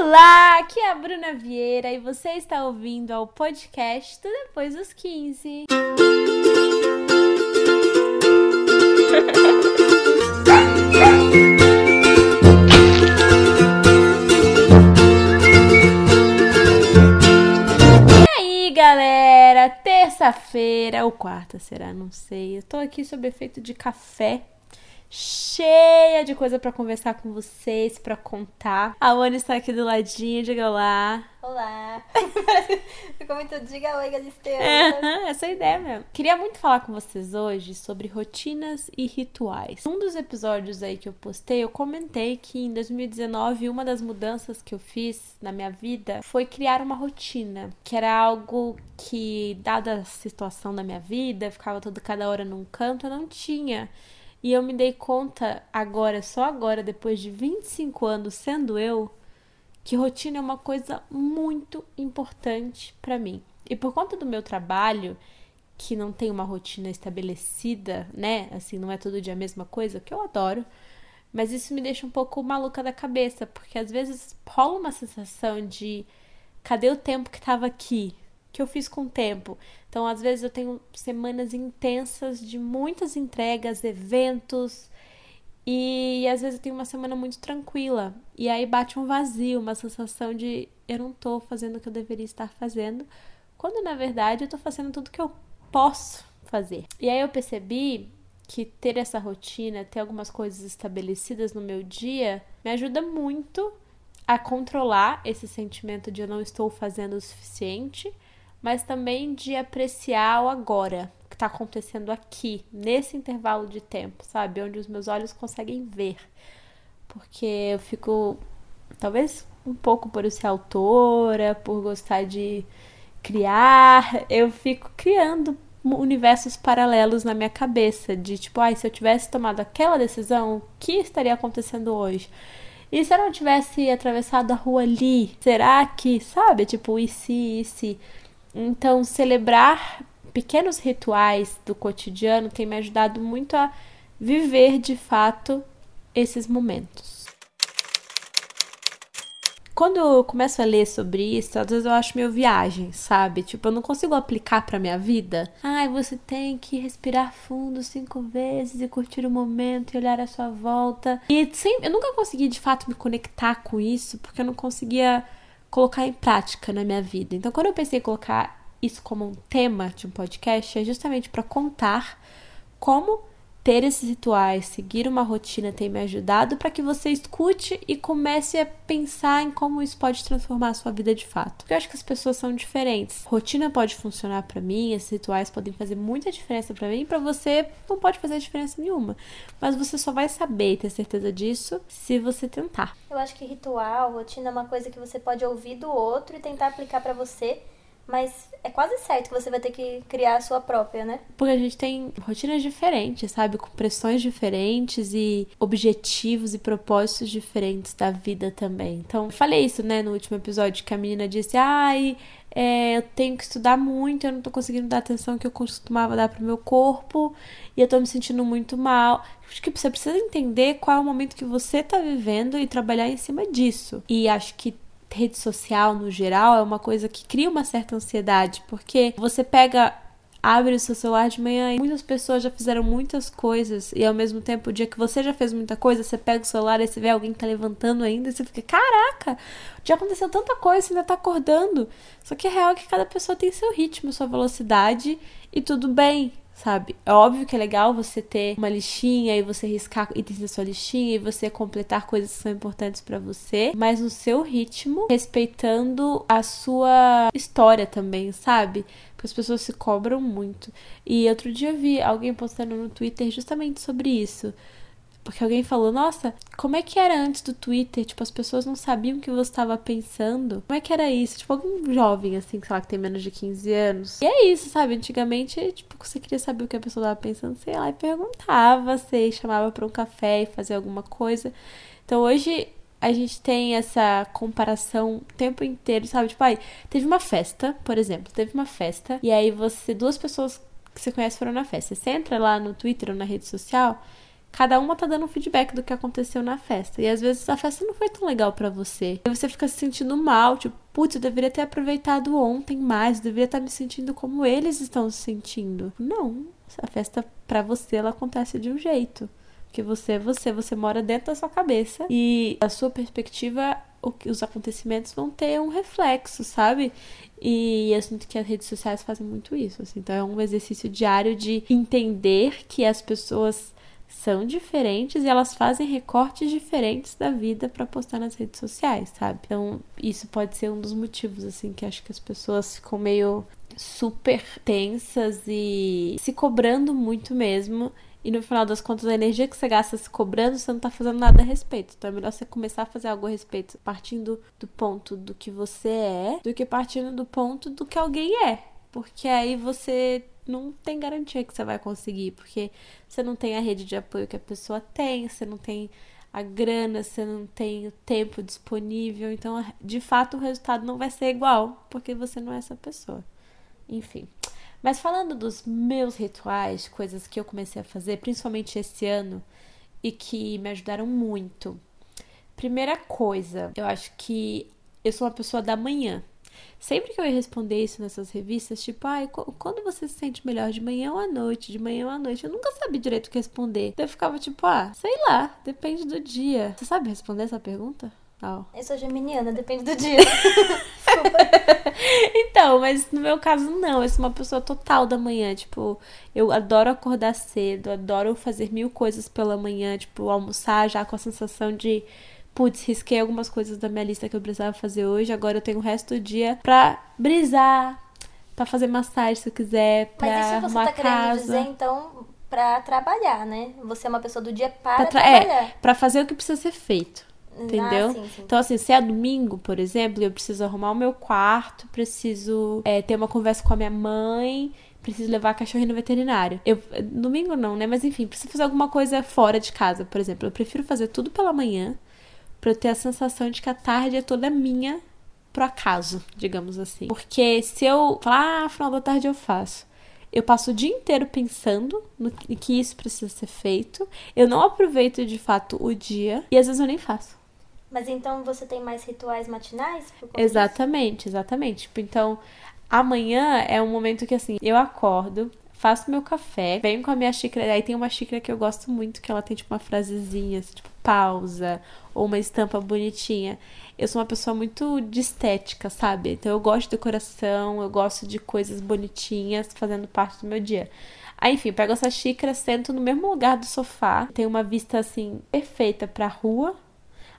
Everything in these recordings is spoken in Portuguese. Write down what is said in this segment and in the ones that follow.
Olá, aqui é a Bruna Vieira e você está ouvindo ao podcast do Depois dos 15. E aí, galera? Terça-feira ou quarta será? Não sei. Eu tô aqui sob efeito de café cheia de coisa para conversar com vocês, para contar. A Ana está aqui do ladinho, diga olá. Olá. Ficou muito diga oi, Galisteu. É, essa é a ideia mesmo. Queria muito falar com vocês hoje sobre rotinas e rituais. Um dos episódios aí que eu postei, eu comentei que em 2019 uma das mudanças que eu fiz na minha vida foi criar uma rotina, que era algo que, dada a situação da minha vida, ficava todo cada hora num canto, eu não tinha. E eu me dei conta agora, só agora, depois de 25 anos sendo eu, que rotina é uma coisa muito importante para mim. E por conta do meu trabalho, que não tem uma rotina estabelecida, né? Assim, não é todo dia a mesma coisa, que eu adoro. Mas isso me deixa um pouco maluca da cabeça, porque às vezes rola uma sensação de cadê o tempo que tava aqui? que eu fiz com o tempo. Então, às vezes eu tenho semanas intensas de muitas entregas, eventos, e às vezes eu tenho uma semana muito tranquila. E aí bate um vazio, uma sensação de eu não tô fazendo o que eu deveria estar fazendo, quando na verdade eu tô fazendo tudo que eu posso fazer. E aí eu percebi que ter essa rotina, ter algumas coisas estabelecidas no meu dia, me ajuda muito a controlar esse sentimento de eu não estou fazendo o suficiente mas também de apreciar o agora, o que está acontecendo aqui, nesse intervalo de tempo, sabe? Onde os meus olhos conseguem ver. Porque eu fico, talvez um pouco por ser autora, por gostar de criar, eu fico criando universos paralelos na minha cabeça, de tipo, ai, se eu tivesse tomado aquela decisão, o que estaria acontecendo hoje? E se eu não tivesse atravessado a rua ali? Será que, sabe? Tipo, e se, e se? Então, celebrar pequenos rituais do cotidiano tem me ajudado muito a viver de fato esses momentos. Quando eu começo a ler sobre isso, às vezes eu acho meio viagem, sabe? Tipo, eu não consigo aplicar pra minha vida. Ai, você tem que respirar fundo cinco vezes e curtir o momento e olhar à sua volta. E eu nunca consegui de fato me conectar com isso, porque eu não conseguia colocar em prática na minha vida. Então, quando eu pensei em colocar isso como um tema de um podcast, é justamente para contar como ter esses rituais, seguir uma rotina tem me ajudado para que você escute e comece a pensar em como isso pode transformar a sua vida de fato. Porque eu acho que as pessoas são diferentes. Rotina pode funcionar para mim, esses rituais podem fazer muita diferença para mim, para você não pode fazer diferença nenhuma. Mas você só vai saber e ter certeza disso se você tentar. Eu acho que ritual, rotina é uma coisa que você pode ouvir do outro e tentar aplicar para você mas é quase certo que você vai ter que criar a sua própria, né? Porque a gente tem rotinas diferentes, sabe? Com pressões diferentes e objetivos e propósitos diferentes da vida também. Então, eu falei isso, né, no último episódio, que a menina disse: ai. É, eu tenho que estudar muito, eu não tô conseguindo dar atenção que eu costumava dar pro meu corpo e eu tô me sentindo muito mal. Acho que você precisa entender qual é o momento que você tá vivendo e trabalhar em cima disso. E acho que rede social no geral é uma coisa que cria uma certa ansiedade, porque você pega abre o seu celular de manhã e muitas pessoas já fizeram muitas coisas e ao mesmo tempo, o dia que você já fez muita coisa, você pega o celular e você vê alguém que tá levantando ainda e você fica, caraca, já aconteceu tanta coisa, você ainda tá acordando. Só que é real que cada pessoa tem seu ritmo, sua velocidade e tudo bem, sabe? É óbvio que é legal você ter uma listinha e você riscar itens da sua listinha e você completar coisas que são importantes para você, mas no seu ritmo, respeitando a sua história também, sabe? Porque as pessoas se cobram muito. E outro dia vi alguém postando no Twitter justamente sobre isso. Porque alguém falou, nossa, como é que era antes do Twitter? Tipo, as pessoas não sabiam o que você estava pensando. Como é que era isso? Tipo, algum jovem, assim, sei lá, que tem menos de 15 anos. E é isso, sabe? Antigamente, tipo, você queria saber o que a pessoa estava pensando, sei lá, e perguntava, sei, chamava para um café e fazia alguma coisa. Então hoje a gente tem essa comparação o tempo inteiro, sabe? Tipo, aí, teve uma festa, por exemplo, teve uma festa, e aí você, duas pessoas que você conhece foram na festa. Você entra lá no Twitter ou na rede social cada uma tá dando um feedback do que aconteceu na festa. E às vezes a festa não foi tão legal para você. E você fica se sentindo mal, tipo, putz, eu deveria ter aproveitado ontem mais, eu deveria estar me sentindo como eles estão se sentindo. Não, a festa para você ela acontece de um jeito. Porque você é você, você mora dentro da sua cabeça e a sua perspectiva, os acontecimentos vão ter um reflexo, sabe? E eu sinto que as redes sociais fazem muito isso. Assim. Então é um exercício diário de entender que as pessoas são diferentes e elas fazem recortes diferentes da vida para postar nas redes sociais, sabe? Então, isso pode ser um dos motivos assim que acho que as pessoas ficam meio super tensas e se cobrando muito mesmo. E no final das contas, a energia que você gasta se cobrando, você não tá fazendo nada a respeito. Então é melhor você começar a fazer algo a respeito partindo do ponto do que você é, do que partindo do ponto do que alguém é. Porque aí você não tem garantia que você vai conseguir, porque você não tem a rede de apoio que a pessoa tem, você não tem a grana, você não tem o tempo disponível, então de fato o resultado não vai ser igual, porque você não é essa pessoa. Enfim. Mas falando dos meus rituais, coisas que eu comecei a fazer, principalmente esse ano, e que me ajudaram muito. Primeira coisa, eu acho que eu sou uma pessoa da manhã. Sempre que eu ia responder isso nessas revistas, tipo, ai, quando você se sente melhor, de manhã ou à noite, de manhã ou à noite, eu nunca sabia direito o que responder. eu ficava tipo, ah, sei lá, depende do dia. Você sabe responder essa pergunta? Oh. Eu sou geminiana, depende do dia. então, mas no meu caso não, eu sou uma pessoa total da manhã, tipo, eu adoro acordar cedo, adoro fazer mil coisas pela manhã, tipo, almoçar já com a sensação de putz, risquei algumas coisas da minha lista que eu precisava fazer hoje, agora eu tenho o resto do dia pra brisar, pra fazer massagem se eu quiser, pra Mas isso você tá querendo dizer, então, pra trabalhar, né? Você é uma pessoa do dia para pra tra é, trabalhar. É, pra fazer o que precisa ser feito. Entendeu? Ah, sim, sim. Então, assim, se é domingo, por exemplo, eu preciso arrumar o meu quarto, preciso é, ter uma conversa com a minha mãe, preciso levar a cachorrinho no veterinário. Eu, domingo não, né? Mas enfim, preciso fazer alguma coisa fora de casa, por exemplo. Eu prefiro fazer tudo pela manhã para eu ter a sensação de que a tarde é toda minha pro acaso, digamos assim. Porque se eu falar, ah, final da tarde eu faço. Eu passo o dia inteiro pensando no que isso precisa ser feito. Eu não aproveito de fato o dia e às vezes eu nem faço. Mas então você tem mais rituais matinais? Exatamente, exatamente. Tipo, então, amanhã é um momento que assim, eu acordo, faço meu café, venho com a minha xícara. Aí tem uma xícara que eu gosto muito, que ela tem tipo uma frasezinha, assim, tipo pausa, ou uma estampa bonitinha. Eu sou uma pessoa muito de estética, sabe? Então eu gosto de decoração, eu gosto de coisas bonitinhas fazendo parte do meu dia. Aí, enfim, pego essa xícara, sento no mesmo lugar do sofá, tem uma vista assim perfeita pra rua.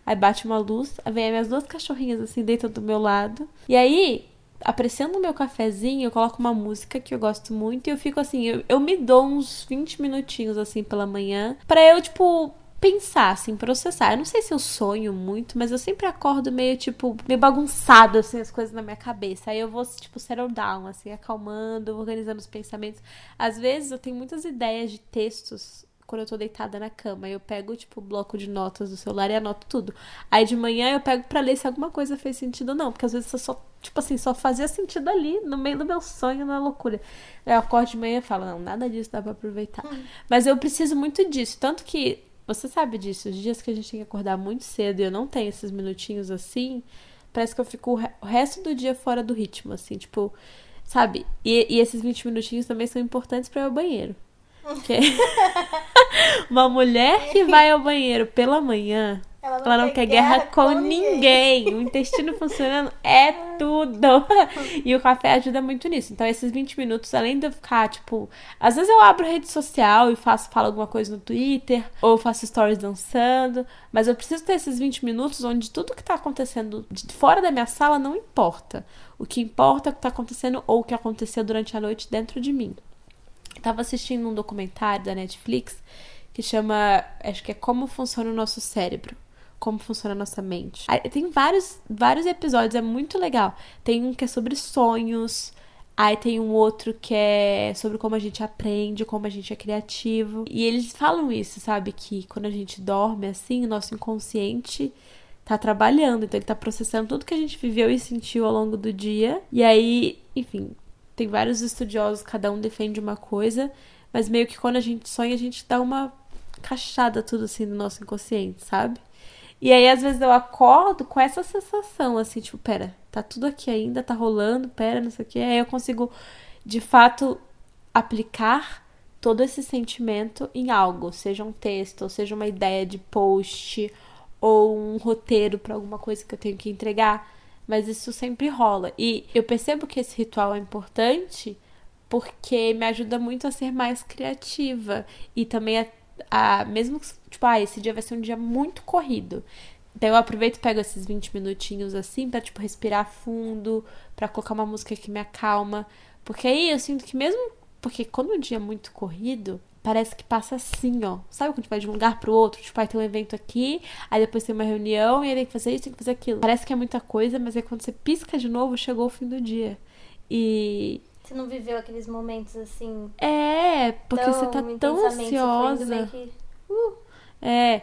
Aí bate uma luz, aí vem as minhas duas cachorrinhas assim dentro do meu lado. E aí apreciando o meu cafezinho, eu coloco uma música que eu gosto muito e eu fico assim, eu, eu me dou uns 20 minutinhos assim pela manhã para eu, tipo, pensar, assim, processar. Eu não sei se eu sonho muito, mas eu sempre acordo meio, tipo, meio bagunçado, assim, as coisas na minha cabeça. Aí eu vou, tipo, settle down, assim, acalmando, organizando os pensamentos. Às vezes eu tenho muitas ideias de textos quando eu tô deitada na cama. Eu pego, tipo, o bloco de notas do celular e anoto tudo. Aí de manhã eu pego para ler se alguma coisa fez sentido ou não. Porque às vezes eu só, tipo assim, só fazia sentido ali, no meio do meu sonho, na loucura. Eu acordo de manhã e falo, não, nada disso dá pra aproveitar. Hum. Mas eu preciso muito disso. Tanto que, você sabe disso, os dias que a gente tem que acordar muito cedo e eu não tenho esses minutinhos assim, parece que eu fico o resto do dia fora do ritmo, assim, tipo, sabe? E, e esses 20 minutinhos também são importantes para ir ao banheiro. Uma mulher que vai ao banheiro pela manhã, ela não, ela não quer, guerra, guerra com, com ninguém. ninguém. O intestino funcionando é tudo. E o café ajuda muito nisso. Então, esses 20 minutos, além de eu ficar, tipo, às vezes eu abro rede social e faço, falo alguma coisa no Twitter, ou faço stories dançando, mas eu preciso ter esses 20 minutos onde tudo que tá acontecendo fora da minha sala não importa. O que importa é o que tá acontecendo ou o que aconteceu durante a noite dentro de mim. Tava assistindo um documentário da Netflix que chama, acho que é Como Funciona o Nosso Cérebro. Como funciona a nossa mente. Tem vários, vários episódios, é muito legal. Tem um que é sobre sonhos, Aí tem um outro que é sobre como a gente aprende, como a gente é criativo. E eles falam isso, sabe? Que quando a gente dorme assim, o nosso inconsciente tá trabalhando. Então ele tá processando tudo que a gente viveu e sentiu ao longo do dia. E aí, enfim, tem vários estudiosos, cada um defende uma coisa, mas meio que quando a gente sonha, a gente dá uma encaixada tudo assim no nosso inconsciente, sabe? E aí, às vezes, eu acordo com essa sensação, assim, tipo, pera, tá tudo aqui ainda, tá rolando, pera, não sei o que. Aí eu consigo, de fato, aplicar todo esse sentimento em algo, seja um texto, ou seja uma ideia de post, ou um roteiro para alguma coisa que eu tenho que entregar. Mas isso sempre rola. E eu percebo que esse ritual é importante porque me ajuda muito a ser mais criativa e também a, a mesmo tipo, ah, esse dia vai ser um dia muito corrido. Então eu aproveito e pego esses 20 minutinhos assim para tipo respirar fundo, para colocar uma música que me acalma, porque aí eu sinto que mesmo porque quando o dia é muito corrido, parece que passa assim, ó. Sabe quando a gente vai de um lugar pro outro? Tipo, aí tem um evento aqui, aí depois tem uma reunião, e aí tem que fazer isso, tem que fazer aquilo. Parece que é muita coisa, mas é quando você pisca de novo, chegou o fim do dia. E. Você não viveu aqueles momentos assim. É, porque você tá tão ansiosa. Que... Uh. É.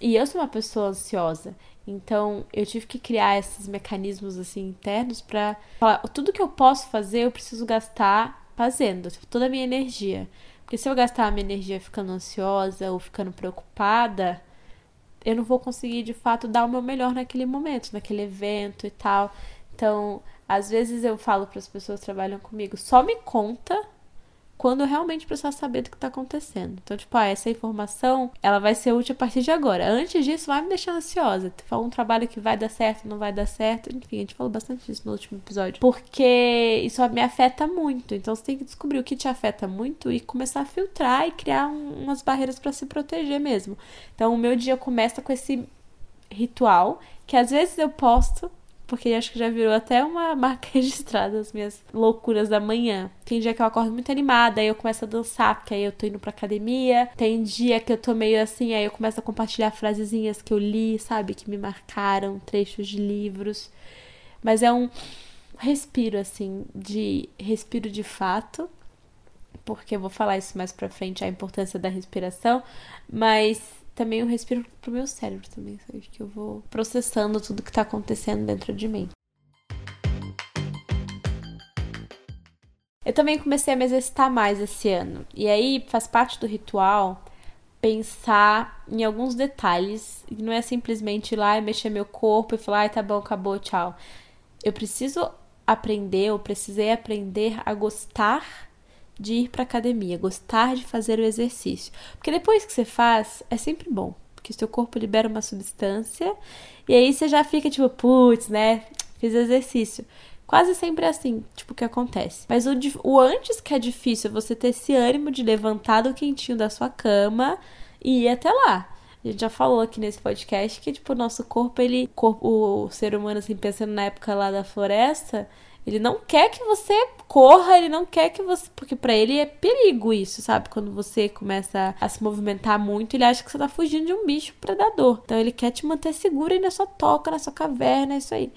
E eu sou uma pessoa ansiosa. Então, eu tive que criar esses mecanismos assim internos para falar, tudo que eu posso fazer, eu preciso gastar fazendo, toda a minha energia. Porque se eu gastar a minha energia ficando ansiosa ou ficando preocupada, eu não vou conseguir de fato dar o meu melhor naquele momento, naquele evento e tal. Então, às vezes eu falo para as pessoas que trabalham comigo, só me conta quando eu realmente precisar saber do que está acontecendo. Então, tipo, ah, essa informação, ela vai ser útil a partir de agora. Antes disso, vai me deixar ansiosa. Falou um trabalho que vai dar certo, não vai dar certo. Enfim, a gente falou bastante disso no último episódio. Porque isso me afeta muito. Então, você tem que descobrir o que te afeta muito e começar a filtrar e criar um, umas barreiras para se proteger mesmo. Então, o meu dia começa com esse ritual que às vezes eu posto porque acho que já virou até uma marca registrada as minhas loucuras da manhã. Tem dia que eu acordo muito animada, aí eu começo a dançar, porque aí eu tô indo pra academia. Tem dia que eu tô meio assim, aí eu começo a compartilhar frasezinhas que eu li, sabe, que me marcaram, trechos de livros. Mas é um respiro assim, de respiro de fato, porque eu vou falar isso mais pra frente, a importância da respiração, mas também eu respiro pro meu cérebro também, sabe? Que eu vou processando tudo que tá acontecendo dentro de mim. Eu também comecei a me exercitar mais esse ano. E aí faz parte do ritual pensar em alguns detalhes. Não é simplesmente ir lá e mexer meu corpo e falar, ai, tá bom, acabou, tchau. Eu preciso aprender, eu precisei aprender a gostar de ir para academia, gostar de fazer o exercício. Porque depois que você faz, é sempre bom, porque seu corpo libera uma substância e aí você já fica tipo, putz, né? Fiz exercício. Quase sempre é assim, tipo, o que acontece. Mas o, o antes que é difícil é você ter esse ânimo de levantar do quentinho da sua cama e ir até lá. A gente já falou aqui nesse podcast que, tipo, o nosso corpo, ele. Corpo, o ser humano, assim, pensando na época lá da floresta, ele não quer que você corra, ele não quer que você. Porque para ele é perigo isso, sabe? Quando você começa a se movimentar muito, ele acha que você tá fugindo de um bicho predador. Então ele quer te manter segura aí na sua toca, na sua caverna, é isso aí.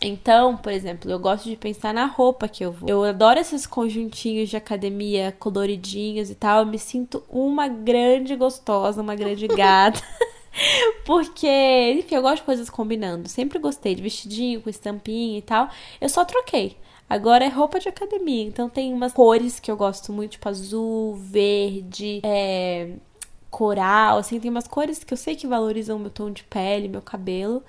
Então, por exemplo, eu gosto de pensar na roupa que eu vou. Eu adoro esses conjuntinhos de academia coloridinhos e tal. Eu me sinto uma grande gostosa, uma grande gata. Porque, enfim, eu gosto de coisas combinando. Sempre gostei de vestidinho com estampinha e tal. Eu só troquei. Agora é roupa de academia. Então tem umas cores que eu gosto muito, tipo azul, verde, é, coral. Assim, tem umas cores que eu sei que valorizam meu tom de pele, meu cabelo.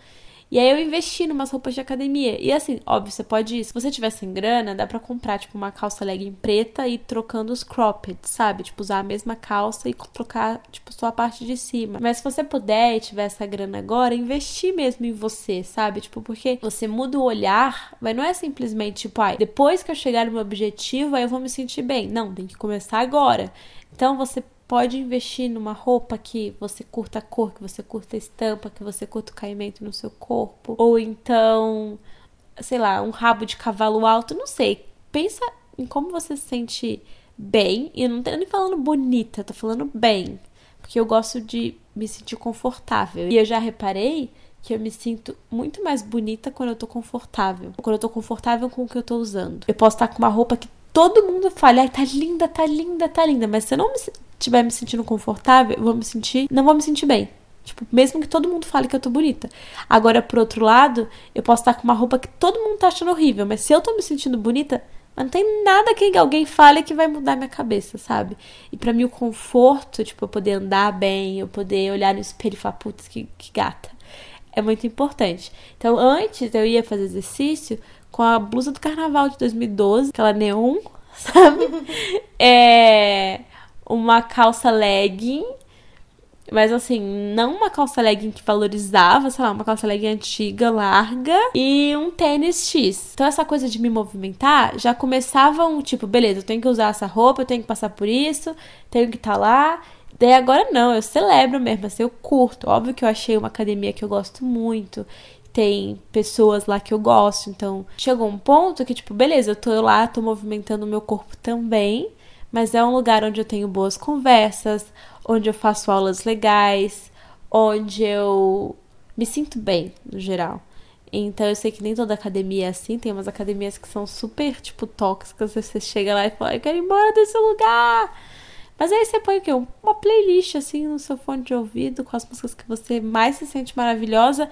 E aí eu investi numas roupas de academia. E assim, óbvio, você pode. Se você tiver sem grana, dá pra comprar, tipo, uma calça legging preta e ir trocando os cropped, sabe? Tipo, usar a mesma calça e trocar, tipo, só a parte de cima. Mas se você puder e tiver essa grana agora, investir mesmo em você, sabe? Tipo, porque você muda o olhar, mas não é simplesmente, tipo, ai, depois que eu chegar no meu objetivo, aí eu vou me sentir bem. Não, tem que começar agora. Então você pode investir numa roupa que você curta a cor, que você curta a estampa, que você curta o caimento no seu corpo. Ou então, sei lá, um rabo de cavalo alto, não sei. Pensa em como você se sente bem. E eu não tô nem falando bonita, tô falando bem. Porque eu gosto de me sentir confortável. E eu já reparei que eu me sinto muito mais bonita quando eu tô confortável. Quando eu tô confortável com o que eu tô usando. Eu posso estar com uma roupa que todo mundo fala, ai, tá linda, tá linda, tá linda. Mas se eu não me, estiver me sentindo confortável, eu vou me sentir, não vou me sentir bem. Tipo, mesmo que todo mundo fale que eu tô bonita. Agora, por outro lado, eu posso estar com uma roupa que todo mundo tá achando horrível, mas se eu tô me sentindo bonita, não tem nada que alguém fale que vai mudar minha cabeça, sabe? E para mim o conforto, tipo, eu poder andar bem, eu poder olhar no espelho e falar, putz, que, que gata. É muito importante. Então, antes eu ia fazer exercício com a blusa do carnaval de 2012, aquela neon, sabe? é uma calça legging mas assim, não uma calça legging que valorizava, sei lá, uma calça legging antiga, larga e um tênis X. Então essa coisa de me movimentar já começava um tipo, beleza, eu tenho que usar essa roupa, eu tenho que passar por isso, tenho que estar tá lá. Daí agora não, eu celebro mesmo, assim, eu curto. Óbvio que eu achei uma academia que eu gosto muito tem pessoas lá que eu gosto. Então, chegou um ponto que, tipo, beleza, eu tô lá, tô movimentando o meu corpo também, mas é um lugar onde eu tenho boas conversas, onde eu faço aulas legais, onde eu me sinto bem, no geral. Então eu sei que nem toda academia é assim, tem umas academias que são super, tipo, tóxicas, você chega lá e fala, eu quero ir embora desse lugar. Mas aí você põe o quê? Uma playlist, assim, no seu fone de ouvido, com as músicas que você mais se sente maravilhosa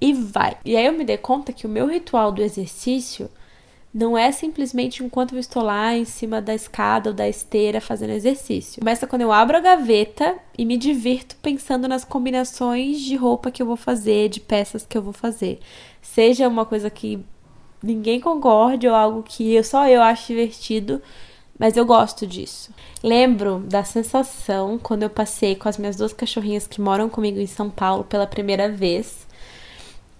e vai. E aí eu me dei conta que o meu ritual do exercício não é simplesmente enquanto eu estou lá em cima da escada ou da esteira fazendo exercício. Começa quando eu abro a gaveta e me divirto pensando nas combinações de roupa que eu vou fazer, de peças que eu vou fazer. Seja uma coisa que ninguém concorde ou algo que só eu acho divertido, mas eu gosto disso. Lembro da sensação quando eu passei com as minhas duas cachorrinhas que moram comigo em São Paulo pela primeira vez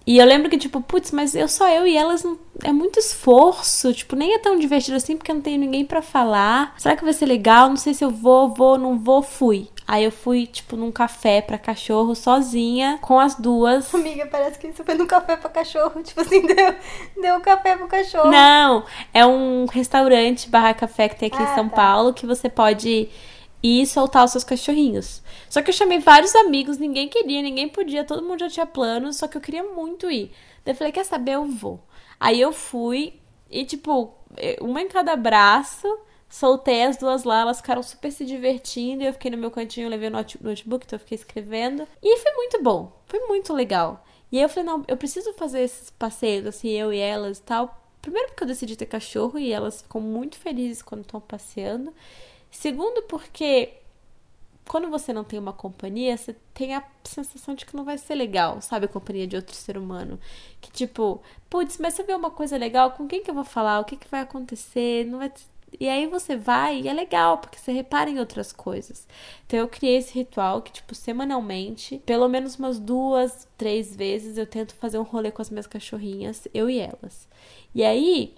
e eu lembro que, tipo, putz, mas eu só eu e elas não. É muito esforço. Tipo, nem é tão divertido assim porque eu não tenho ninguém para falar. Será que vai ser legal? Não sei se eu vou, vou, não vou, fui. Aí eu fui, tipo, num café pra cachorro sozinha, com as duas. Amiga, parece que você foi num café pra cachorro. Tipo assim, deu, deu um café pro cachorro. Não, é um restaurante barra café que tem aqui ah, em São tá. Paulo que você pode ir soltar os seus cachorrinhos. Só que eu chamei vários amigos, ninguém queria, ninguém podia, todo mundo já tinha planos, só que eu queria muito ir. Daí eu falei, quer saber, eu vou. Aí eu fui e, tipo, uma em cada braço, soltei as duas lá, elas ficaram super se divertindo, e eu fiquei no meu cantinho, levei o notebook, então eu fiquei escrevendo. E foi muito bom, foi muito legal. E aí eu falei, não, eu preciso fazer esses passeios, assim, eu e elas e tal. Primeiro porque eu decidi ter cachorro e elas ficam muito felizes quando estão passeando. Segundo, porque quando você não tem uma companhia, você tem a sensação de que não vai ser legal, sabe? A companhia de outro ser humano. Que tipo, putz, mas você vê uma coisa legal, com quem que eu vou falar? O que que vai acontecer? Não vai. E aí você vai e é legal, porque você repara em outras coisas. Então eu criei esse ritual que, tipo, semanalmente, pelo menos umas duas, três vezes, eu tento fazer um rolê com as minhas cachorrinhas, eu e elas. E aí,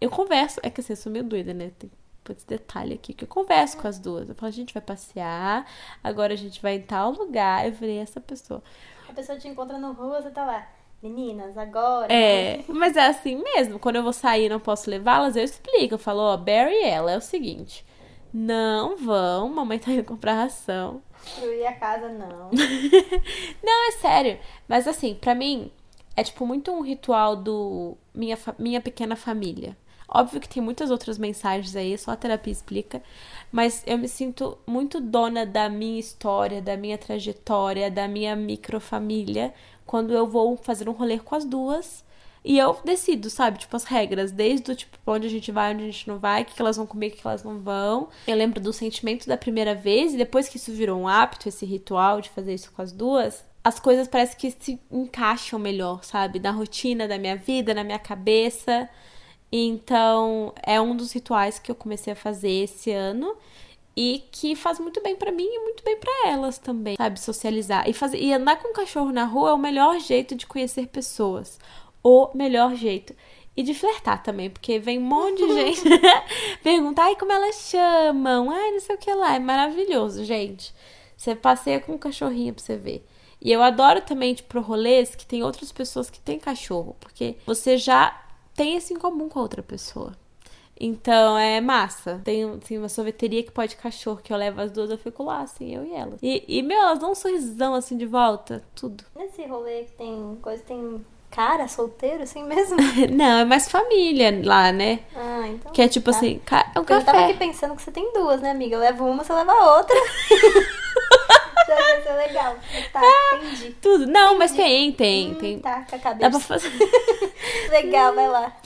eu converso. É que assim, eu sou meio doida, né? Tem esse detalhe aqui, que eu converso com as duas. Eu falo, a gente vai passear, agora a gente vai em tal lugar. Eu falei, essa pessoa. A pessoa te encontra no rua, você tá lá. Meninas, agora. É, mas é assim mesmo. Quando eu vou sair e não posso levá-las, eu explico. Eu falo, ó, oh, Barry e ela é o seguinte. Não vão, mamãe tá indo comprar ração. Destruir a casa, não. não, é sério. Mas assim, para mim, é tipo muito um ritual do minha, minha pequena família. Óbvio que tem muitas outras mensagens aí, só a terapia explica, mas eu me sinto muito dona da minha história, da minha trajetória, da minha microfamília, quando eu vou fazer um rolê com as duas. E eu decido, sabe? Tipo, as regras, desde o tipo, onde a gente vai, onde a gente não vai, o que, elas vão comer, o que, que elas não vão. Eu lembro do sentimento da primeira vez, e depois que isso virou um hábito, esse ritual de fazer isso com as duas, as coisas parece que se encaixam melhor, sabe? Na rotina da minha vida, na minha cabeça. Então, é um dos rituais que eu comecei a fazer esse ano e que faz muito bem para mim e muito bem para elas também, sabe, socializar e fazer e andar com um cachorro na rua é o melhor jeito de conhecer pessoas, o melhor jeito. E de flertar também, porque vem um monte de gente perguntar ai como elas chamam, ai não sei o que lá, é maravilhoso, gente. Você passeia com um cachorrinho pra você ver. E eu adoro também, tipo, rolês que tem outras pessoas que têm cachorro, porque você já tem isso em comum com a outra pessoa. Então é massa. Tem assim, uma sorveteria que pode cachorro, que eu levo as duas, eu fico lá, assim, eu e ela. E, e meu, elas dão um sorrisão assim de volta, tudo. Nesse rolê que tem coisa, tem cara solteiro assim mesmo? Não, é mais família lá, né? Ah, então. Que é tipo tá. assim, é um café. Eu tava aqui pensando que você tem duas, né, amiga? Eu levo uma, você leva a outra. Deve ser é legal. Tá, ah, entendi. Tudo. Não, entendi. mas tem, tem. Hum, tem. Tá, com a cabeça. Dá pra fazer. legal, vai lá.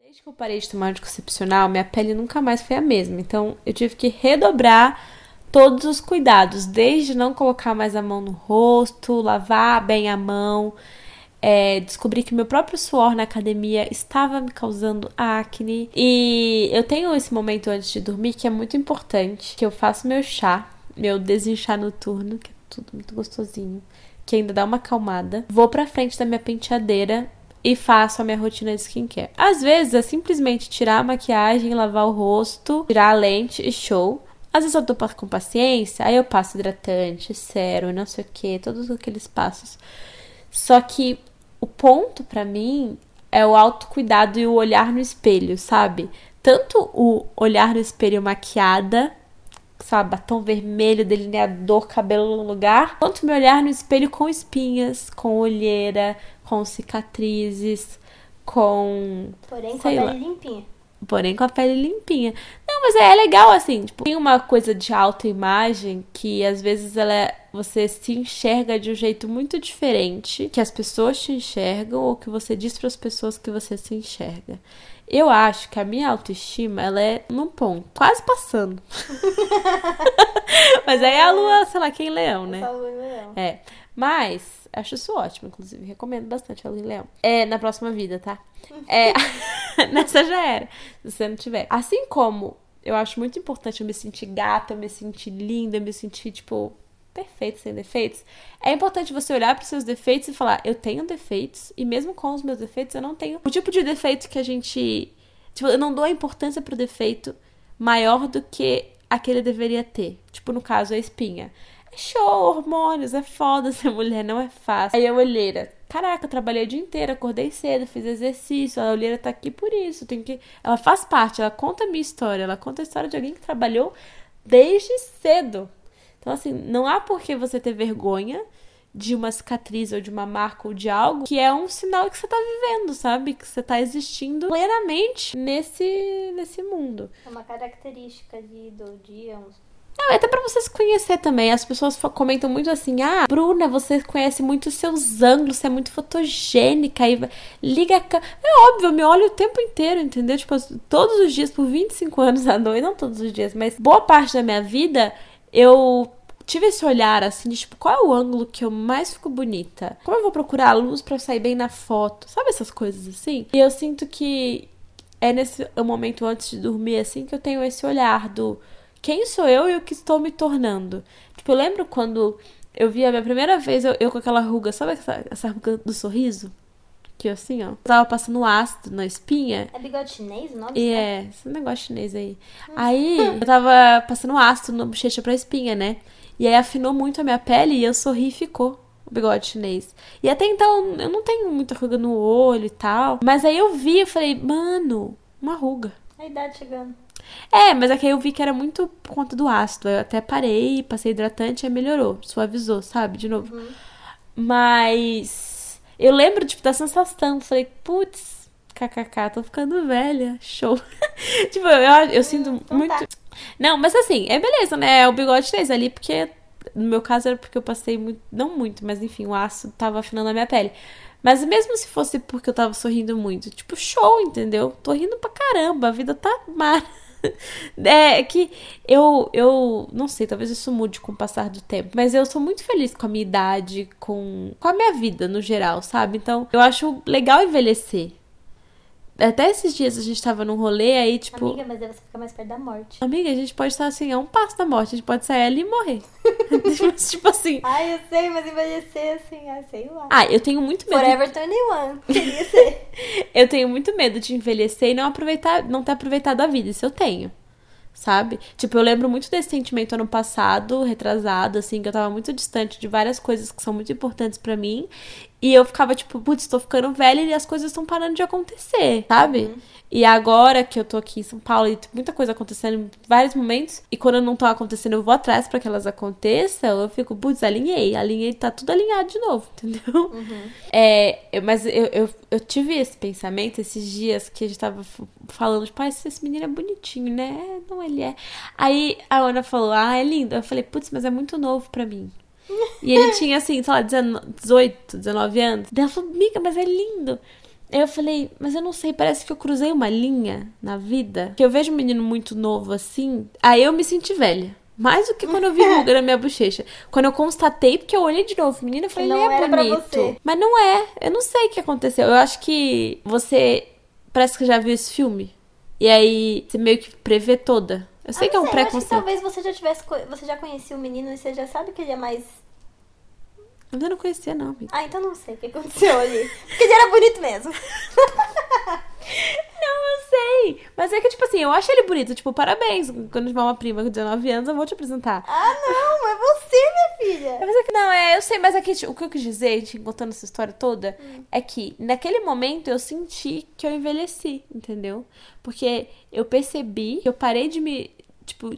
Desde que eu parei de tomar anticoncepcional, minha pele nunca mais foi a mesma. Então, eu tive que redobrar todos os cuidados, desde não colocar mais a mão no rosto, lavar bem a mão, é, descobri que meu próprio suor na academia estava me causando acne. E eu tenho esse momento antes de dormir que é muito importante, que eu faço meu chá, meu desinchar noturno, que é tudo muito gostosinho, que ainda dá uma acalmada. Vou pra frente da minha penteadeira e faço a minha rotina de skincare. Às vezes é simplesmente tirar a maquiagem, lavar o rosto, tirar a lente e show. Às vezes eu tô com paciência, aí eu passo hidratante, sérum, não sei o que, todos aqueles passos. Só que o ponto para mim é o autocuidado e o olhar no espelho, sabe? Tanto o olhar no espelho maquiada, sabe, batom vermelho, delineador, cabelo no lugar, quanto me olhar no espelho com espinhas, com olheira, com cicatrizes, com. Porém, com a pele limpinha. Porém, com a pele limpinha. Não, mas é, é legal assim. Tipo, tem uma coisa de autoimagem que às vezes ela é, você se enxerga de um jeito muito diferente que as pessoas te enxergam ou que você diz para as pessoas que você se enxerga. Eu acho que a minha autoestima, ela é num ponto, quase passando. Mas aí a lua, sei lá, quem leão, né? É. Mas, acho isso ótimo, inclusive. Recomendo bastante a leão. É, na próxima vida, tá? É, nessa já era, se você não tiver. Assim como eu acho muito importante eu me sentir gata, eu me sentir linda, eu me sentir, tipo, perfeito, sem defeitos. É importante você olhar para os seus defeitos e falar: eu tenho defeitos, e mesmo com os meus defeitos, eu não tenho o tipo de defeito que a gente. Tipo, eu não dou a importância pro defeito maior do que aquele deveria ter. Tipo, no caso, a espinha. Show, hormônios, é foda ser mulher, não é fácil. Aí a olheira. Caraca, eu trabalhei o dia inteiro, acordei cedo, fiz exercício, a olheira tá aqui por isso. Tem que. Ela faz parte, ela conta a minha história, ela conta a história de alguém que trabalhou desde cedo. Então, assim, não há por que você ter vergonha de uma cicatriz ou de uma marca ou de algo que é um sinal que você tá vivendo, sabe? Que você tá existindo plenamente nesse, nesse mundo. É uma característica de, do dia, não, é até pra você se conhecer também. As pessoas comentam muito assim: ah, Bruna, você conhece muito os seus ângulos, você é muito fotogênica. E liga a É óbvio, eu me olho o tempo inteiro, entendeu? Tipo, todos os dias, por 25 anos à noite, não todos os dias, mas boa parte da minha vida, eu tive esse olhar assim de tipo, qual é o ângulo que eu mais fico bonita? Como eu vou procurar a luz para sair bem na foto? Sabe essas coisas assim? E eu sinto que é nesse momento antes de dormir assim que eu tenho esse olhar do quem sou eu e o que estou me tornando. Tipo, eu lembro quando eu vi a minha primeira vez eu, eu com aquela ruga, sabe essa, essa ruga do sorriso? Que assim, ó. Eu tava passando ácido na espinha. É bigode chinês o nome? E é, esse negócio chinês aí. Hum. Aí eu tava passando ácido na bochecha pra espinha, né? E aí afinou muito a minha pele e eu sorri e ficou o bigode chinês. E até então eu não tenho muita ruga no olho e tal. Mas aí eu vi e falei, mano, uma ruga. A idade chegando. É, mas aqui é eu vi que era muito por conta do ácido. Eu até parei, passei hidratante e melhorou, suavizou, sabe? De novo. Uhum. Mas eu lembro, tipo, da sensação. Falei, putz, kkk, tô ficando velha. Show. tipo, eu, eu, eu sinto hum, muito. Tá. Não, mas assim, é beleza, né? É o bigode 3 ali, porque no meu caso era porque eu passei muito, não muito, mas enfim, o ácido tava afinando a minha pele. Mas mesmo se fosse porque eu tava sorrindo muito, tipo, show, entendeu? Tô rindo pra caramba, a vida tá mar. É que eu, eu não sei, talvez isso mude com o passar do tempo, mas eu sou muito feliz com a minha idade, com, com a minha vida no geral, sabe? Então eu acho legal envelhecer. Até esses dias a gente tava num rolê aí, tipo. Amiga, mas aí você fica mais perto da morte. Amiga, a gente pode estar assim, a um passo da morte. A gente pode sair ali e morrer. tipo assim. Ai, eu sei, mas envelhecer assim, ah, sei lá. Ah, eu tenho muito medo. Forever 21. Queria ser. eu tenho muito medo de envelhecer e não aproveitar, não ter aproveitado a vida. Isso eu tenho sabe? Tipo, eu lembro muito desse sentimento ano passado, retrasado, assim, que eu tava muito distante de várias coisas que são muito importantes para mim. E eu ficava tipo, putz, tô ficando velha e as coisas estão parando de acontecer, sabe? Uhum. E agora que eu tô aqui em São Paulo e muita coisa acontecendo em vários momentos, e quando não tá acontecendo, eu vou atrás para que elas aconteçam, eu fico, putz, alinhei, alinhei, tá tudo alinhado de novo, entendeu? Uhum. É, mas eu, eu, eu tive esse pensamento esses dias que a gente tava falando, tipo, ah, esse, esse menino é bonitinho, né? Não, ele é. Aí a Ana falou, ah, é lindo. Eu falei, putz, mas é muito novo para mim. E ele tinha, assim, sei lá, 18, 19 anos. Daí ela falou, amiga, mas é lindo. Aí eu falei, mas eu não sei, parece que eu cruzei uma linha na vida. Que eu vejo um menino muito novo assim, aí eu me senti velha. Mais do que quando eu vi ruga na minha bochecha. Quando eu constatei, porque eu olhei de novo, menina, eu falei, Não é bonito. Mas não é. Eu não sei o que aconteceu. Eu acho que você parece que já viu esse filme. E aí você meio que prevê toda. Eu sei Ah, que é um não sei, eu acho que preconceito. talvez você já tivesse. Você já conhecia o menino e você já sabe que ele é mais. Eu não conhecia, não, amiga. Ah, então não sei o que aconteceu ali. Porque ele era bonito mesmo. Não, eu sei. Mas é que, tipo assim, eu acho ele bonito. Tipo, parabéns. Quando tiver uma prima com 19 anos, eu vou te apresentar. Ah, não, é você, minha filha. Mas é que não, é, eu sei, mas é que tipo, o que eu quis dizer, gente, contando essa história toda, Hum. é que naquele momento eu senti que eu envelheci, entendeu? Porque eu percebi que eu parei de me, tipo,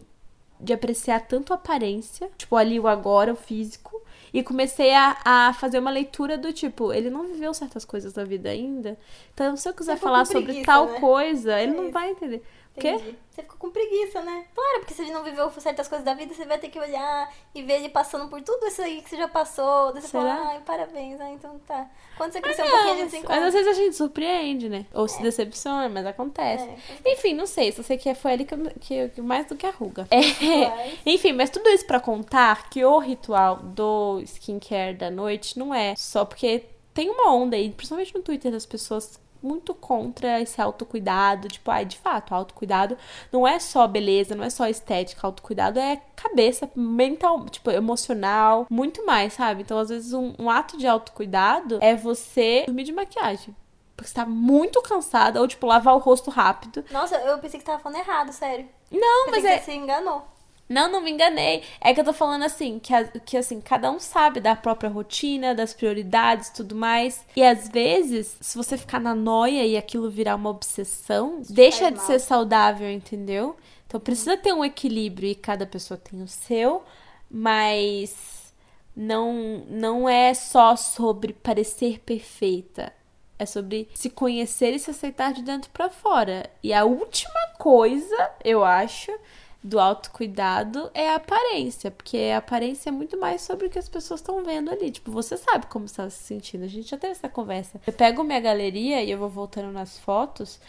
de apreciar tanto a aparência, tipo, ali o agora, o físico, e comecei a, a fazer uma leitura do tipo, ele não viveu certas coisas da vida ainda, então se eu quiser ficou falar com sobre preguiça, tal né? coisa, ele É não vai entender. O quê? Você ficou com preguiça, né? Claro, porque se ele não viveu certas coisas da vida, você vai ter que olhar e ver ele passando por tudo isso aí que você já passou. Daí você Será? fala, ai, parabéns, ah, então tá. Quando você crescer um Não, pouquinho, a gente mas, se mas encontra. às vezes a gente surpreende, né? Ou se decepciona, mas acontece. É. Enfim, não sei. Só sei que foi ali que, eu- que, que mais do que a ruga. É. Mas- Enfim, mas tudo isso pra contar que o ritual do skincare da noite não é só porque tem uma onda aí, principalmente no Twitter, das pessoas muito contra esse autocuidado. Tipo, ai, de fato, autocuidado não é só beleza, não é só estética. Autocuidado é cabeça, mental, tipo, emocional, muito mais, sabe? Então, às vezes, um, um ato de autocuidado é você dormir de maquiagem. Porque você tá muito cansada, ou, tipo, lavar o rosto rápido. Nossa, eu pensei que você tava falando errado, sério. Não, Pensei mas é. você se enganou. Não, não me enganei. É que eu tô falando assim, que, que assim, cada um sabe da própria rotina, das prioridades tudo mais. E às vezes, se você ficar na noia e aquilo virar uma obsessão, deixa faz de mal. ser saudável, entendeu? Então precisa ter um equilíbrio e cada pessoa tem o seu, mas não, não é só sobre parecer perfeita. É sobre se conhecer e se aceitar de dentro pra fora. E a última coisa, eu acho, do autocuidado é a aparência, porque a aparência é muito mais sobre o que as pessoas estão vendo ali. Tipo, você sabe como está se sentindo. A gente já teve essa conversa. Eu pego minha galeria e eu vou voltando nas fotos.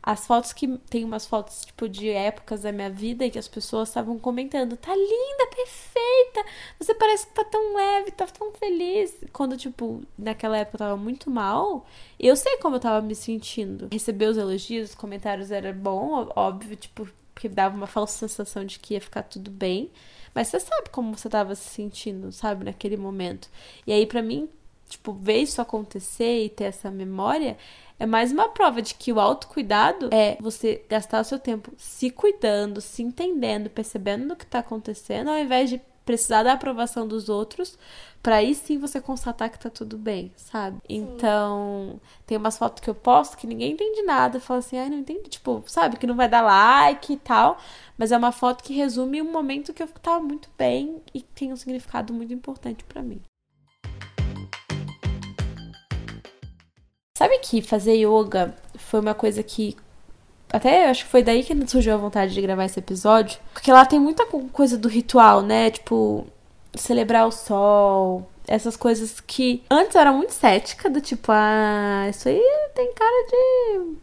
As fotos que tem umas fotos tipo de épocas da minha vida e que as pessoas estavam comentando, tá linda, perfeita. Você parece que tá tão leve, tá tão feliz. Quando tipo, naquela época eu tava muito mal, eu sei como eu tava me sentindo. Receber os elogios, os comentários era bom, óbvio, tipo, porque dava uma falsa sensação de que ia ficar tudo bem. Mas você sabe como você tava se sentindo, sabe, naquele momento. E aí, pra mim, tipo, ver isso acontecer e ter essa memória é mais uma prova de que o autocuidado é você gastar o seu tempo se cuidando, se entendendo, percebendo o que tá acontecendo, ao invés de precisar da aprovação dos outros, pra aí sim você constatar que tá tudo bem, sabe? Então, tem umas fotos que eu posto que ninguém entende nada, fala assim, ai, não entendi, tipo, sabe, que não vai dar like e tal, mas é uma foto que resume um momento que eu tava muito bem e tem um significado muito importante pra mim. Sabe que fazer yoga foi uma coisa que. Até acho que foi daí que surgiu a vontade de gravar esse episódio. Porque lá tem muita co- coisa do ritual, né? Tipo, celebrar o sol. Essas coisas que antes eu era muito cética, do tipo, ah, isso aí tem cara de.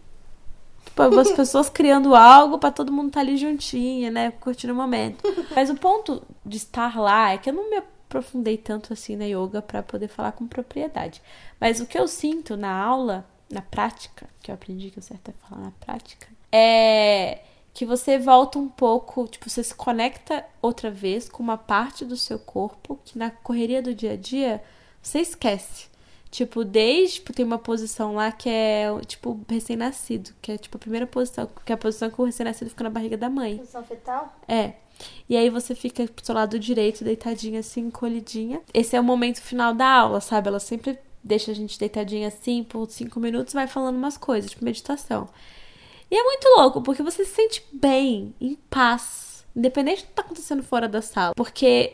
Tipo, as pessoas criando algo pra todo mundo estar ali juntinho, né? Curtindo o momento. Mas o ponto de estar lá é que eu não me aprofundei tanto assim na yoga pra poder falar com propriedade. Mas o que eu sinto na aula, na prática, que eu aprendi que o certo é falar na prática, é que você volta um pouco, tipo, você se conecta outra vez com uma parte do seu corpo que na correria do dia a dia você esquece. Tipo, desde, tipo, tem uma posição lá que é, tipo, recém-nascido, que é, tipo, a primeira posição, que é a posição que o recém-nascido fica na barriga da mãe. Posição fetal? É. E aí você fica pro seu lado direito, deitadinha assim, encolhidinha. Esse é o momento final da aula, sabe? Ela sempre deixa a gente deitadinha assim por cinco minutos vai falando umas coisas, tipo meditação. E é muito louco, porque você se sente bem, em paz, independente do que tá acontecendo fora da sala. Porque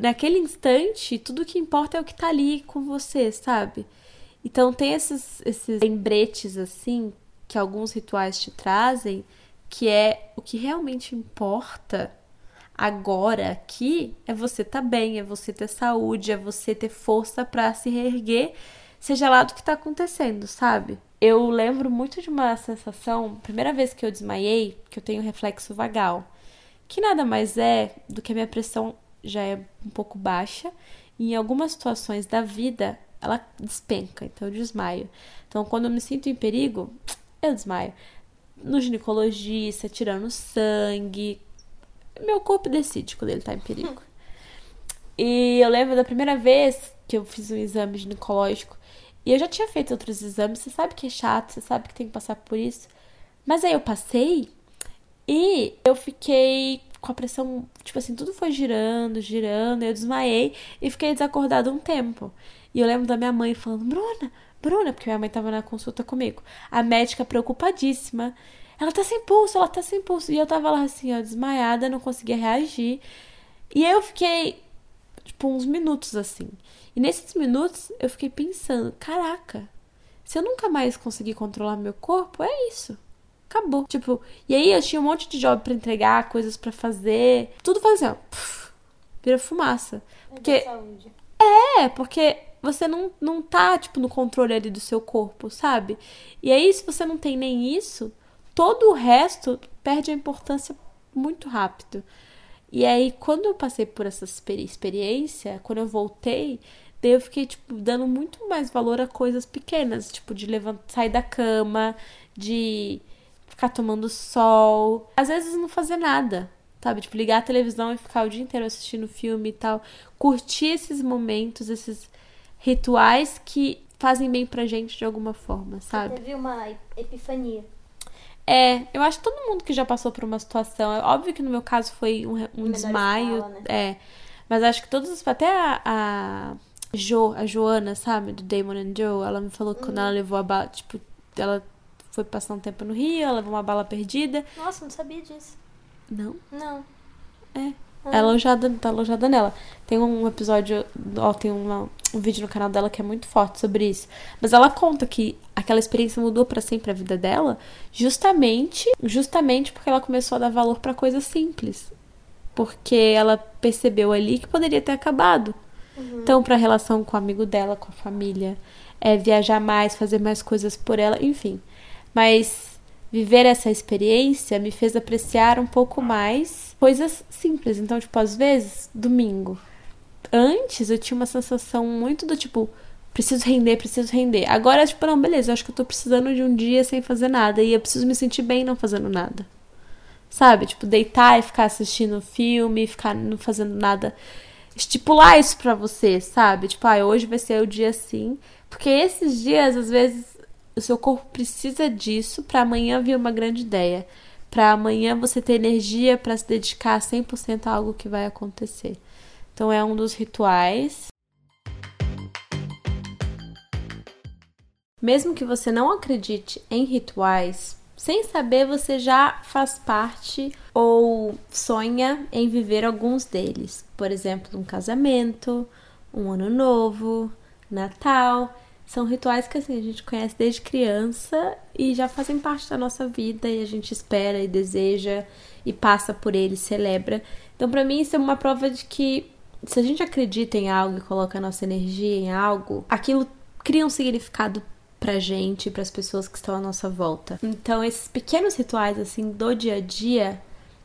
naquele instante, tudo que importa é o que tá ali com você, sabe? Então tem esses, esses lembretes assim que alguns rituais te trazem, que é o que realmente importa agora aqui é você tá bem, é você ter saúde, é você ter força pra se reerguer seja lá do que tá acontecendo, sabe? Eu lembro muito de uma sensação, primeira vez que eu desmaiei, que eu tenho reflexo vagal, que nada mais é do que a minha pressão já é um pouco baixa e em algumas situações da vida ela despenca, então eu desmaio. Então quando eu me sinto em perigo, eu desmaio. No ginecologista, tirando sangue, meu corpo decide quando ele tá em perigo. E eu lembro da primeira vez que eu fiz um exame ginecológico e eu já tinha feito outros exames, você sabe que é chato, você sabe que tem que passar por isso. Mas aí eu passei e eu fiquei com a pressão, tipo assim, tudo foi girando, girando, eu desmaiei e fiquei desacordada um tempo. E eu lembro da minha mãe falando: Bruna, Bruna, porque minha mãe tava na consulta comigo. A médica preocupadíssima. Ela tá sem pulso, ela tá sem pulso. E eu tava lá assim, ó, desmaiada, não conseguia reagir. E aí eu fiquei, tipo, uns minutos assim. E nesses minutos eu fiquei pensando: caraca, se eu nunca mais conseguir controlar meu corpo, é isso acabou. Tipo, e aí eu tinha um monte de job para entregar, coisas para fazer. Tudo fazia, assim, vira fumaça. Porque É, porque você não, não tá, tipo, no controle ali do seu corpo, sabe? E aí, se você não tem nem isso, todo o resto perde a importância muito rápido. E aí, quando eu passei por essa experiência, quando eu voltei, daí eu fiquei, tipo, dando muito mais valor a coisas pequenas, tipo, de levantar, sair da cama, de ficar tomando sol. Às vezes não fazer nada, sabe? Tipo, ligar a televisão e ficar o dia inteiro assistindo filme e tal. Curtir esses momentos, esses rituais que fazem bem pra gente de alguma forma, sabe? Teve uma epifania. É, eu acho que todo mundo que já passou por uma situação. É óbvio que no meu caso foi um, um desmaio. Escala, né? É. Mas acho que todos. Até a, a Jo, a Joana, sabe? Do Damon and Joe, ela me falou que quando uhum. ela levou a bala, tipo, ela foi passar um tempo no Rio, ela levou uma bala perdida. Nossa, não sabia disso. Não? Não. É. Ah. É alojada, tá alojada nela. Tem um episódio, ó, tem uma, um vídeo no canal dela que é muito forte sobre isso. Mas ela conta que aquela experiência mudou para sempre a vida dela, justamente, justamente porque ela começou a dar valor para coisas simples. Porque ela percebeu ali que poderia ter acabado. Uhum. Então, para a relação com o amigo dela, com a família, é viajar mais, fazer mais coisas por ela, enfim. Mas viver essa experiência me fez apreciar um pouco mais coisas simples. Então, tipo, às vezes, domingo. Antes eu tinha uma sensação muito do tipo, preciso render, preciso render. Agora, tipo, não, beleza, eu acho que eu tô precisando de um dia sem fazer nada. E eu preciso me sentir bem não fazendo nada. Sabe? Tipo, deitar e ficar assistindo filme, ficar não fazendo nada. Estipular isso pra você, sabe? Tipo, ah, hoje vai ser o dia assim. Porque esses dias, às vezes, o seu corpo precisa disso para amanhã vir uma grande ideia. Para amanhã você ter energia para se dedicar 100% a algo que vai acontecer. Então é um dos rituais. Mesmo que você não acredite em rituais, sem saber você já faz parte ou sonha em viver alguns deles. Por exemplo, um casamento, um ano novo, Natal. São rituais que assim, a gente conhece desde criança e já fazem parte da nossa vida e a gente espera e deseja e passa por eles, celebra. Então, para mim, isso é uma prova de que se a gente acredita em algo e coloca a nossa energia em algo, aquilo cria um significado pra gente para as pessoas que estão à nossa volta. Então, esses pequenos rituais assim do dia a dia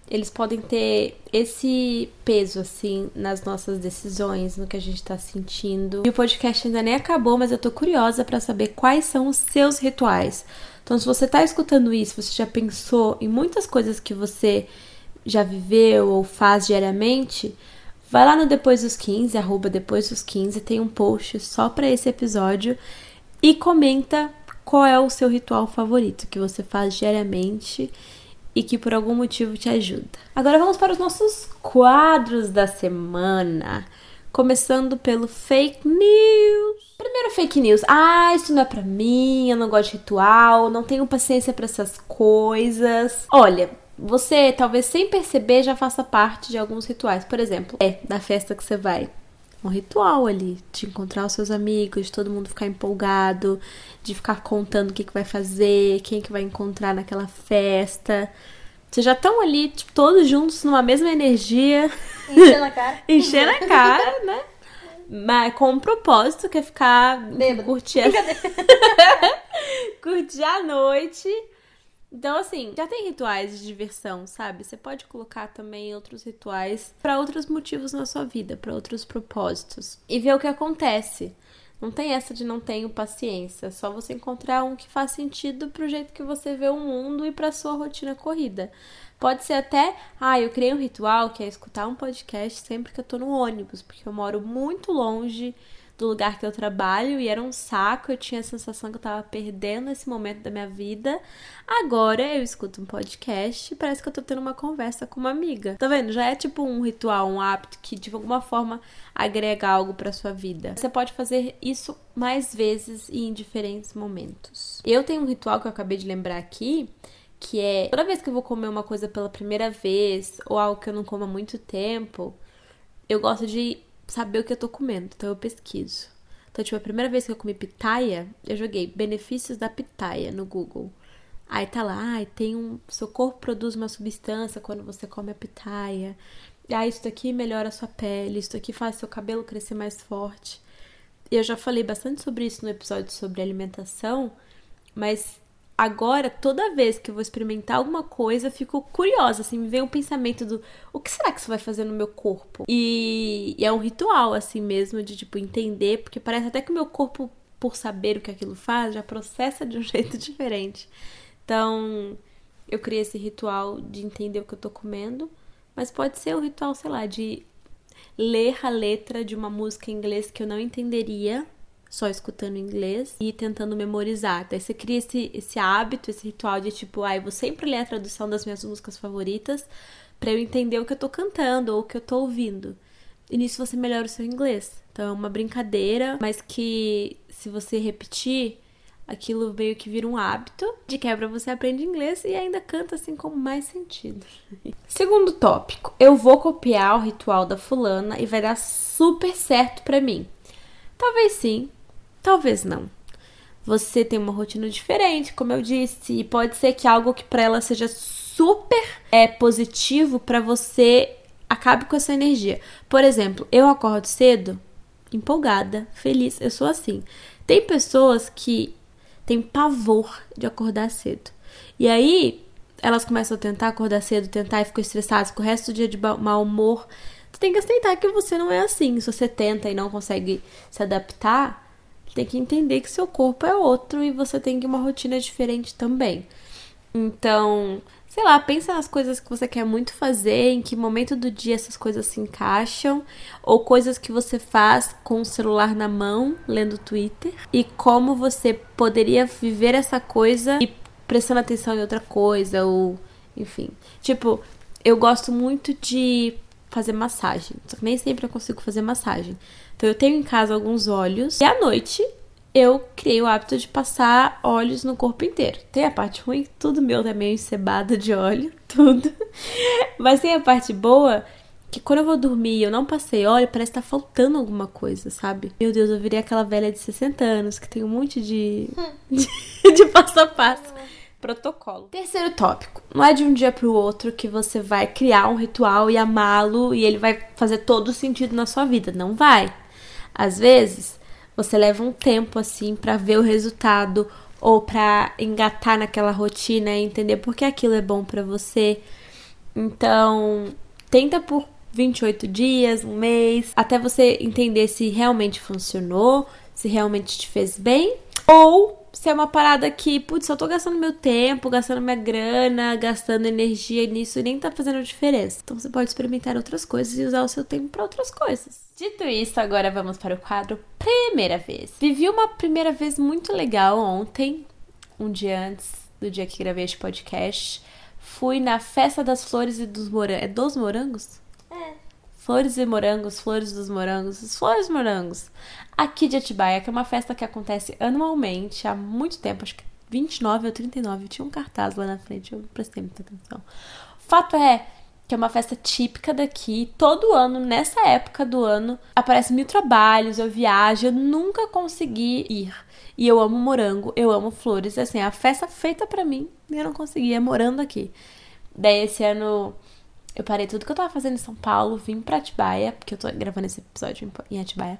eles podem ter esse peso, assim, nas nossas decisões, no que a gente tá sentindo. E o podcast ainda nem acabou, mas eu tô curiosa para saber quais são os seus rituais. Então, se você tá escutando isso, você já pensou em muitas coisas que você já viveu ou faz diariamente, vai lá no Depois dos 15, arroba Depois dos 15, tem um post só para esse episódio e comenta qual é o seu ritual favorito que você faz diariamente e que por algum motivo te ajuda. Agora vamos para os nossos quadros da semana. Começando pelo fake news. Primeiro fake news. Ah, isso não é pra mim, eu não gosto de ritual, não tenho paciência para essas coisas. Olha, você talvez sem perceber já faça parte de alguns rituais. Por exemplo, é da festa que você vai um ritual ali, de encontrar os seus amigos, de todo mundo ficar empolgado, de ficar contando o que, que vai fazer, quem que vai encontrar naquela festa. Vocês já estão ali, tipo, todos juntos numa mesma energia. Enchendo a cara. Enchendo a cara, né? Mas com um propósito que é ficar Bêbado. curtir a... curtir a noite. Então, assim, já tem rituais de diversão, sabe? Você pode colocar também outros rituais para outros motivos na sua vida, para outros propósitos. E ver o que acontece. Não tem essa de não tenho paciência. É só você encontrar um que faz sentido pro jeito que você vê o mundo e pra sua rotina corrida. Pode ser até, ah, eu criei um ritual que é escutar um podcast sempre que eu tô no ônibus, porque eu moro muito longe do lugar que eu trabalho e era um saco, eu tinha a sensação que eu tava perdendo esse momento da minha vida. Agora eu escuto um podcast e parece que eu tô tendo uma conversa com uma amiga. Tá vendo? Já é tipo um ritual, um hábito que de alguma forma agrega algo para sua vida. Você pode fazer isso mais vezes e em diferentes momentos. Eu tenho um ritual que eu acabei de lembrar aqui, que é toda vez que eu vou comer uma coisa pela primeira vez ou algo que eu não como há muito tempo, eu gosto de saber o que eu tô comendo, então eu pesquiso. Então, tipo, a primeira vez que eu comi pitaia, eu joguei benefícios da pitaia no Google. Aí tá lá, ah, tem um. Seu corpo produz uma substância quando você come a pitaia. Ah, isso daqui melhora a sua pele, isso daqui faz seu cabelo crescer mais forte. Eu já falei bastante sobre isso no episódio sobre alimentação, mas agora, toda vez que eu vou experimentar alguma coisa, eu fico curiosa, assim, me vem um pensamento do o que será que isso vai fazer no meu corpo? E, e é um ritual, assim mesmo, de, tipo, entender, porque parece até que o meu corpo, por saber o que aquilo faz, já processa de um jeito diferente. Então, eu criei esse ritual de entender o que eu tô comendo, mas pode ser o um ritual, sei lá, de ler a letra de uma música em inglês que eu não entenderia só escutando inglês e tentando memorizar. Daí você cria esse, esse hábito, esse ritual de tipo, ai, ah, vou sempre ler a tradução das minhas músicas favoritas para eu entender o que eu tô cantando ou o que eu tô ouvindo. E nisso você melhora o seu inglês. Então é uma brincadeira, mas que se você repetir, aquilo meio que vira um hábito. De quebra você aprende inglês e ainda canta assim com mais sentido. Segundo tópico, eu vou copiar o ritual da fulana e vai dar super certo para mim. Talvez sim, talvez não. Você tem uma rotina diferente, como eu disse, e pode ser que algo que para ela seja super é positivo para você acabe com essa energia. Por exemplo, eu acordo cedo, empolgada, feliz, eu sou assim. Tem pessoas que têm pavor de acordar cedo. E aí, elas começam a tentar acordar cedo, tentar e ficam estressadas com o resto do dia de mau humor. Tu tem que aceitar que você não é assim. Se você tenta e não consegue se adaptar, tem que entender que seu corpo é outro e você tem que uma rotina diferente também. Então, sei lá, pensa nas coisas que você quer muito fazer, em que momento do dia essas coisas se encaixam, ou coisas que você faz com o celular na mão, lendo Twitter, e como você poderia viver essa coisa e prestando atenção em outra coisa, ou enfim. Tipo, eu gosto muito de fazer massagem. Só que nem sempre eu consigo fazer massagem. Então eu tenho em casa alguns óleos. E à noite eu criei o hábito de passar óleos no corpo inteiro. Tem a parte ruim, tudo meu tá meio encebado de óleo, tudo. Mas tem a parte boa que quando eu vou dormir e eu não passei óleo, parece que tá faltando alguma coisa, sabe? Meu Deus, eu virei aquela velha de 60 anos que tem um monte de, de, de passo a passo protocolo. Terceiro tópico. Não é de um dia para o outro que você vai criar um ritual e amá-lo e ele vai fazer todo sentido na sua vida. Não vai. Às vezes, você leva um tempo assim para ver o resultado ou para engatar naquela rotina e entender por que aquilo é bom para você. Então, tenta por 28 dias, um mês, até você entender se realmente funcionou, se realmente te fez bem ou se é uma parada que, putz, eu tô gastando meu tempo, gastando minha grana, gastando energia nisso e nem tá fazendo diferença. Então você pode experimentar outras coisas e usar o seu tempo para outras coisas. Dito isso, agora vamos para o quadro Primeira Vez. Vivi uma primeira vez muito legal ontem, um dia antes do dia que gravei este podcast. Fui na Festa das Flores e dos Morangos. É dos Morangos? É. Flores e Morangos, Flores dos Morangos, Flores Morangos aqui de Atibaia, que é uma festa que acontece anualmente há muito tempo, acho que 29 ou 39. Tinha um cartaz lá na frente, eu prestei muita atenção. Fato é que é uma festa típica daqui. Todo ano, nessa época do ano, aparece mil trabalhos, eu viajo, eu nunca consegui ir. E eu amo morango, eu amo flores. Assim, a festa feita para mim eu não conseguia morando aqui. Daí esse ano eu parei tudo que eu tava fazendo em São Paulo, vim pra Atibaia, porque eu tô gravando esse episódio em Atibaia.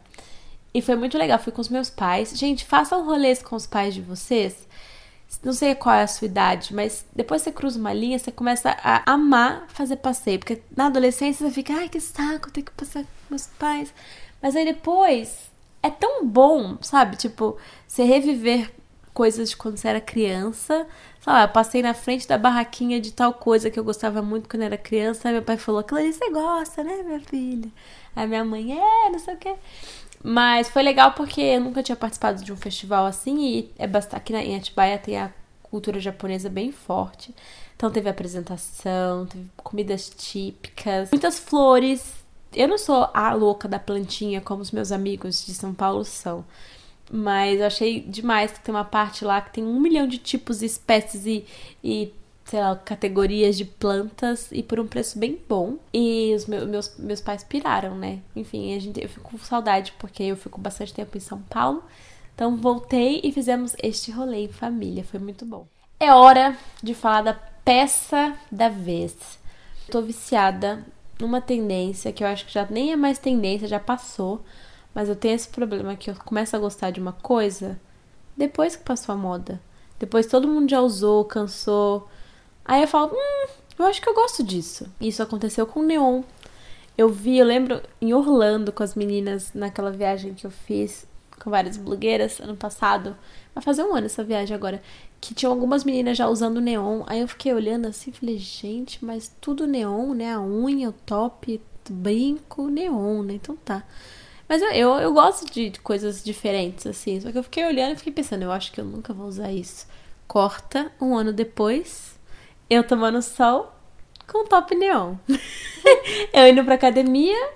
E foi muito legal, fui com os meus pais. Gente, façam rolês com os pais de vocês. Não sei qual é a sua idade, mas depois você cruza uma linha, você começa a amar fazer passeio. Porque na adolescência você fica, ai que saco, tenho que passar com meus pais. Mas aí depois é tão bom, sabe? Tipo, você reviver coisas de quando você era criança. Sei lá, eu passei na frente da barraquinha de tal coisa que eu gostava muito quando era criança. Aí meu pai falou, Clarice, você gosta, né, minha filha? Aí minha mãe, é, não sei o quê. Mas foi legal porque eu nunca tinha participado de um festival assim e é bastante, aqui em Atibaia tem a cultura japonesa bem forte. Então teve apresentação, teve comidas típicas, muitas flores. Eu não sou a louca da plantinha como os meus amigos de São Paulo são. Mas eu achei demais que tem uma parte lá que tem um milhão de tipos, espécies e, e sei lá, categorias de plantas e por um preço bem bom. E os meus, meus, meus pais piraram, né? Enfim, a gente, eu fico com saudade porque eu fico bastante tempo em São Paulo. Então voltei e fizemos este rolê em família. Foi muito bom. É hora de falar da peça da vez. Tô viciada numa tendência que eu acho que já nem é mais tendência, já passou. Mas eu tenho esse problema que eu começo a gostar de uma coisa depois que passou a moda. Depois todo mundo já usou, cansou. Aí eu falo, hum, eu acho que eu gosto disso. Isso aconteceu com o Neon. Eu vi, eu lembro em Orlando com as meninas naquela viagem que eu fiz com várias blogueiras ano passado. Vai fazer um ano essa viagem agora. Que tinham algumas meninas já usando neon. Aí eu fiquei olhando assim e falei, gente, mas tudo neon, né? A unha, o top, brinco, neon, né? Então tá. Mas eu, eu, eu gosto de coisas diferentes, assim. Só que eu fiquei olhando e fiquei pensando, eu acho que eu nunca vou usar isso. Corta um ano depois, eu tomando sol com top neon. eu indo pra academia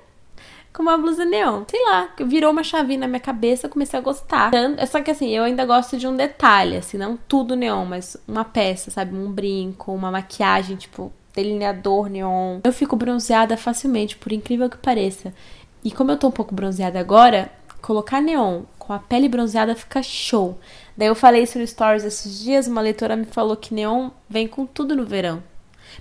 com uma blusa neon. Sei lá, virou uma chavinha na minha cabeça, eu comecei a gostar. É só que assim, eu ainda gosto de um detalhe, assim, não tudo neon, mas uma peça, sabe? Um brinco, uma maquiagem, tipo, delineador neon. Eu fico bronzeada facilmente, por incrível que pareça. E como eu tô um pouco bronzeada agora, colocar neon com a pele bronzeada fica show. Daí eu falei isso no Stories esses dias, uma leitora me falou que neon vem com tudo no verão.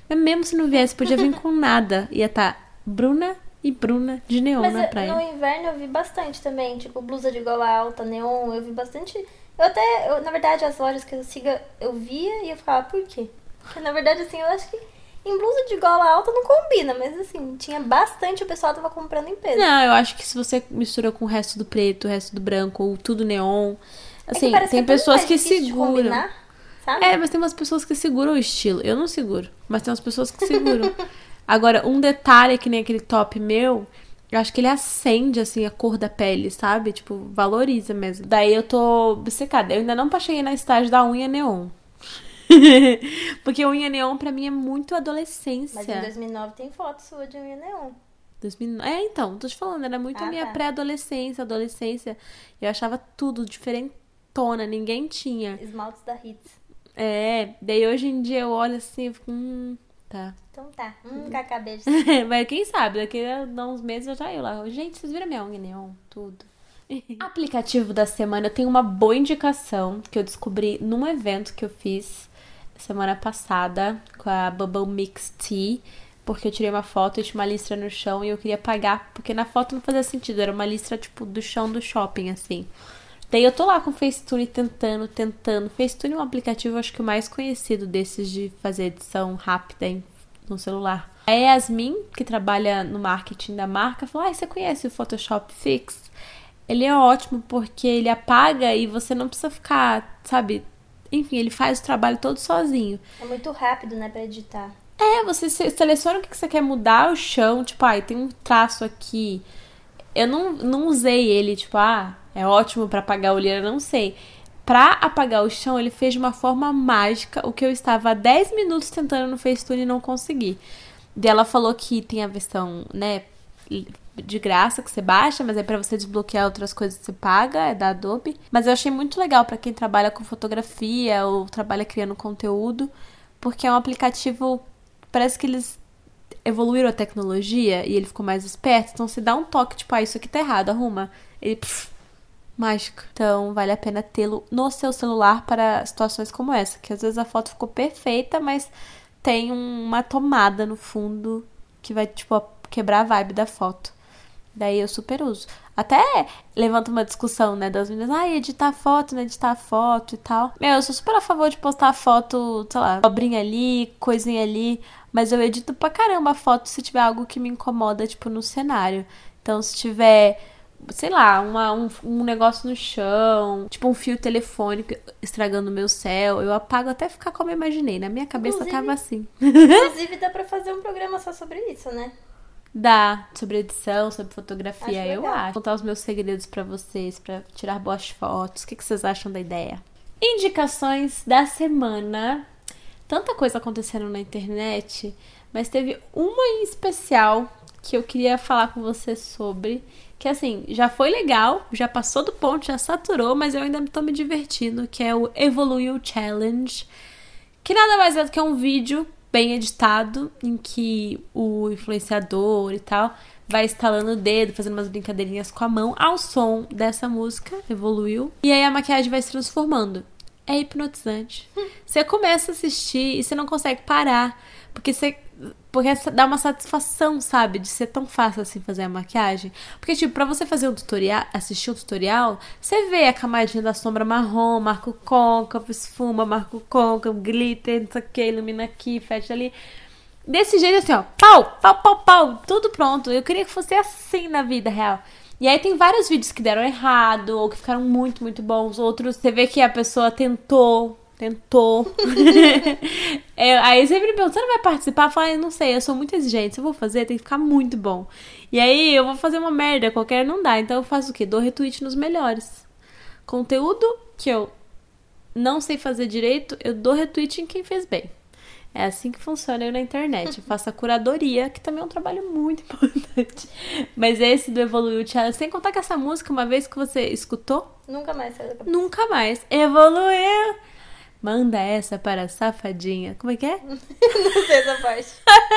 Mas mesmo se não viesse, podia vir com nada. Ia estar tá Bruna e Bruna de neon Mas na praia. no inverno eu vi bastante também, tipo blusa de gola alta, neon, eu vi bastante. Eu até, eu, na verdade, as lojas que eu siga, eu via e eu ficava, por quê? Porque na verdade, assim, eu acho que em blusa de gola alta não combina, mas assim, tinha bastante, o pessoal tava comprando em peso. Não, eu acho que se você mistura com o resto do preto, o resto do branco, ou tudo neon, É Assim, que tem é pessoas que seguram. combinar? É, mas tem umas pessoas que seguram o estilo. Eu não seguro, mas tem umas pessoas que seguram. Agora, um detalhe que nem aquele top meu, eu acho que ele acende, assim, a cor da pele, sabe? Tipo, valoriza mesmo. Daí eu tô obcecada. Eu ainda não cheguei na estágio da unha neon. Porque unha neon pra mim é muito adolescência. Mas em 2009 tem foto sua de unha neon. 2009. É, então, tô te falando, era muito Ah, minha tá. pré-adolescência, adolescência. Eu achava tudo diferentona, ninguém tinha. Esmaltes da Hits. É, daí hoje em dia eu olho assim e fico, hum, tá. Então tá. Hum, Cacá, beijo. Mas quem sabe, daqui a uns meses eu já eu lá. Gente, vocês viram minha unha neon? Tudo. Aplicativo da semana, eu tenho uma boa indicação que eu descobri num evento que eu fiz semana passada com a Bubble Mix Tea. Porque eu tirei uma foto e tinha uma listra no chão e eu queria pagar, porque na foto não fazia sentido, era uma listra tipo do chão do shopping, assim. Daí eu tô lá com o Facetune tentando, tentando. Facetune é um aplicativo, acho que o mais conhecido desses de fazer edição rápida em- no celular. A Yasmin, que trabalha no marketing da marca, falou: Ah, você conhece o Photoshop Fix? Ele é ótimo porque ele apaga e você não precisa ficar, sabe? Enfim, ele faz o trabalho todo sozinho. É muito rápido, né, pra editar. É, você se- seleciona o que você quer mudar, o chão, tipo, ai, tem um traço aqui. Eu não, não usei ele, tipo, ah, é ótimo pra apagar a olheira, não sei. Pra apagar o chão, ele fez de uma forma mágica o que eu estava há 10 minutos tentando no Facetune e não consegui. Daí ela falou que tem a versão, né, de graça que você baixa, mas aí pra você desbloquear outras coisas você paga, é da Adobe. Mas eu achei muito legal pra quem trabalha com fotografia ou trabalha criando conteúdo, porque é um aplicativo parece que eles evoluíram a tecnologia e ele ficou mais esperto. Então, se dá um toque, tipo, ah, isso aqui tá errado, arruma. Ele, pff, mágico. Então, vale a pena tê-lo no seu celular para situações como essa. Que às vezes a foto ficou perfeita, mas tem uma tomada no fundo que vai, tipo, quebrar a vibe da foto. Daí eu super uso. Até levanta uma discussão, né, das meninas, ah, editar foto, né, editar foto e tal. Meu, eu sou super a favor de postar foto, sei lá, obrinha ali, coisinha ali, mas eu edito pra caramba a foto se tiver algo que me incomoda, tipo, no cenário. Então, se tiver sei lá, uma, um, um negócio no chão, tipo um fio telefônico estragando o meu céu, eu apago até ficar como eu imaginei. Na minha cabeça inclusive, tava assim. Inclusive, dá pra fazer um programa só sobre isso, né? Dá, sobre edição, sobre fotografia, acho eu legal. acho. Contar os meus segredos para vocês, para tirar boas fotos. O que, que vocês acham da ideia? Indicações da semana. Tanta coisa acontecendo na internet, mas teve uma em especial que eu queria falar com você sobre. Que assim, já foi legal, já passou do ponto, já saturou, mas eu ainda tô me divertindo, que é o Evoluil Challenge. Que nada mais é do que um vídeo bem editado, em que o influenciador e tal vai estalando o dedo, fazendo umas brincadeirinhas com a mão ao som dessa música, evoluiu. E aí a maquiagem vai se transformando. É hipnotizante. Você começa a assistir e você não consegue parar. Porque você porque dá uma satisfação, sabe? De ser tão fácil assim fazer a maquiagem. Porque, tipo, pra você fazer um tutorial, assistir um tutorial, você vê a camadinha da sombra marrom, marca o côncavo, esfuma, marca o côncavo, glitter, não sei o que, ilumina aqui, fecha ali. Desse jeito assim, ó, pau, pau, pau, pau, tudo pronto. Eu queria que fosse assim na vida real. E aí tem vários vídeos que deram errado, ou que ficaram muito, muito bons. Outros, você vê que a pessoa tentou tentou. é, aí sempre me pergunta, você não vai participar? Eu falo, ah, eu não sei, eu sou muito exigente, se eu vou fazer, tem que ficar muito bom. E aí eu vou fazer uma merda qualquer, não dá. Então eu faço o quê? Dou retweet nos melhores. Conteúdo que eu não sei fazer direito, eu dou retweet em quem fez bem. É assim que funciona eu na internet. Eu faço a curadoria, que também é um trabalho muito importante. Mas esse do Evoluiu Challenge, sem contar que essa música, uma vez que você escutou... Nunca mais saiu da. Nunca mais. Evoluiu! Manda essa para a safadinha. Como é que é? não sei essa parte.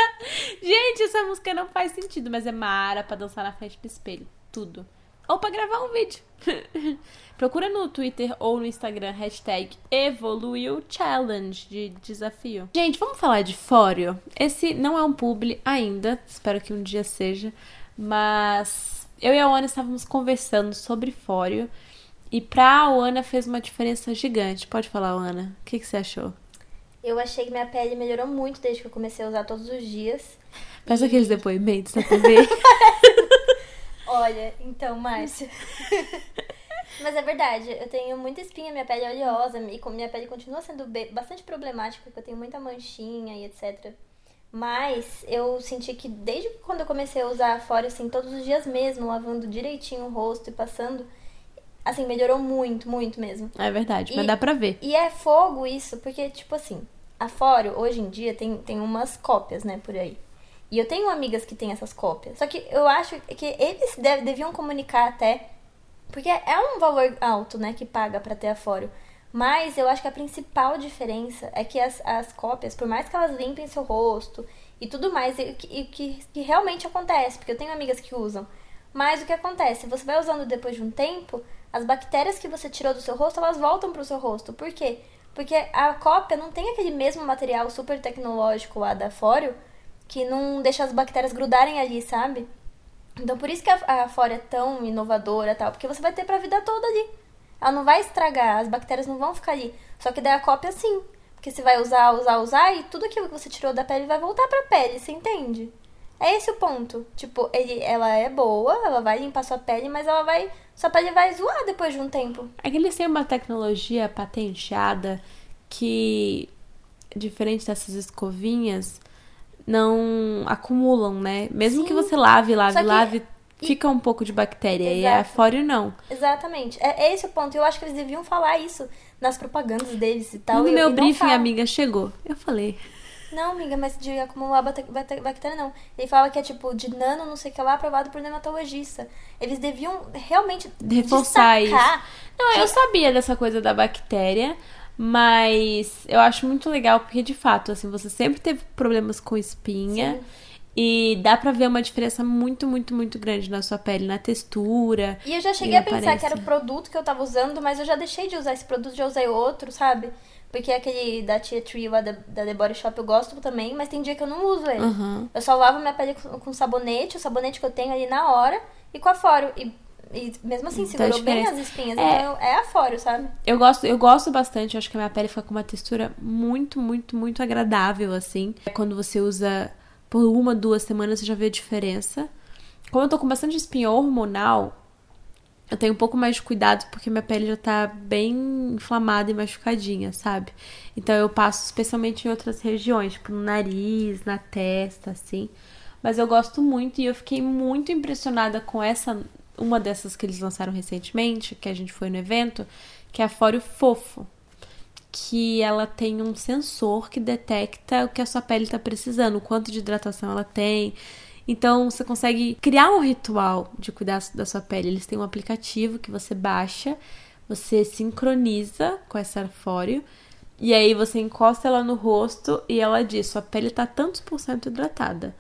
Gente, essa música não faz sentido, mas é mara pra dançar na frente do espelho. Tudo. Ou pra gravar um vídeo. Procura no Twitter ou no Instagram hashtag Evoluiu Challenge de desafio. Gente, vamos falar de Fório. Esse não é um publi ainda, espero que um dia seja, mas eu e a Ana estávamos conversando sobre Fório e pra Ana fez uma diferença gigante. Pode falar, Ana. O que, que você achou? Eu achei que minha pele melhorou muito desde que eu comecei a usar todos os dias. Faz e... aqueles depoimentos na TV. Olha, então, Márcia. Mas é verdade, eu tenho muita espinha, minha pele é oleosa e minha pele continua sendo bastante problemática, porque eu tenho muita manchinha e etc. Mas eu senti que desde quando eu comecei a usar fora, assim, todos os dias mesmo, lavando direitinho o rosto e passando, Assim, melhorou muito, muito mesmo. É verdade, e, mas dá pra ver. E é fogo isso, porque, tipo assim, a Fório, hoje em dia, tem, tem umas cópias, né, por aí. E eu tenho amigas que têm essas cópias. Só que eu acho que eles deve, deviam comunicar até. Porque é um valor alto, né, que paga pra ter a Fório. Mas eu acho que a principal diferença é que as, as cópias, por mais que elas limpem seu rosto e tudo mais, e que, que, que realmente acontece, porque eu tenho amigas que usam. Mas o que acontece? Você vai usando depois de um tempo, as bactérias que você tirou do seu rosto, elas voltam pro seu rosto. Por quê? Porque a cópia não tem aquele mesmo material super tecnológico lá da Fório que não deixa as bactérias grudarem ali, sabe? Então por isso que a, a Fório é tão inovadora tal, porque você vai ter pra vida toda ali. Ela não vai estragar, as bactérias não vão ficar ali. Só que daí a cópia sim. Porque você vai usar, usar, usar e tudo aquilo que você tirou da pele vai voltar pra pele, você entende? É esse o ponto. Tipo, ele, ela é boa, ela vai limpar sua pele, mas ela vai. Sua pele vai zoar depois de um tempo. É que eles têm uma tecnologia patenteada que, diferente dessas escovinhas, não acumulam, né? Mesmo Sim. que você lave, lave, que... lave, fica um pouco de bactéria. Exato. E a fório não. Exatamente. É, é esse o ponto. Eu acho que eles deviam falar isso nas propagandas deles e tal. No e, meu briefing, amiga, chegou. Eu falei. Não, amiga, mas de acumular bactéria não. Ele fala que é tipo de nano, não sei o que lá, aprovado por dermatologista. Eles deviam realmente reforçar destacar. isso. Não, eu sabia dessa coisa da bactéria, mas eu acho muito legal porque de fato, assim, você sempre teve problemas com espinha. Sim. E dá pra ver uma diferença muito, muito, muito grande na sua pele, na textura. E eu já cheguei a pensar que era o produto que eu tava usando, mas eu já deixei de usar esse produto, já usei outro, sabe? Porque aquele da Tia Tree lá da, da The Body Shop eu gosto também, mas tem dia que eu não uso ele. Uhum. Eu só lavo minha pele com, com sabonete, o sabonete que eu tenho ali na hora, e com a fório. E, e mesmo assim, Então, segurou a bem as espinhas. É. Então é a fório, sabe? Eu gosto, eu gosto bastante, eu acho que a minha pele fica com uma textura muito, muito, muito agradável, assim. Quando você usa por uma, duas semanas, você já vê a diferença. Como eu tô com bastante espinha hormonal, eu tenho um pouco mais de cuidado porque minha pele já tá bem inflamada e machucadinha, sabe? Então eu passo especialmente em outras regiões, tipo no nariz, na testa, assim. Mas eu gosto muito e eu fiquei muito impressionada com essa, uma dessas que eles lançaram recentemente, que a gente foi no evento, que é a Fório Fofo. Que ela tem um sensor que detecta o que a sua pele tá precisando, o quanto de hidratação ela tem. Então você consegue criar um ritual de cuidar da sua pele. Eles têm um aplicativo que você baixa, você sincroniza com essa fório e aí você encosta ela no rosto e ela diz: sua pele tá tantos por cento hidratada.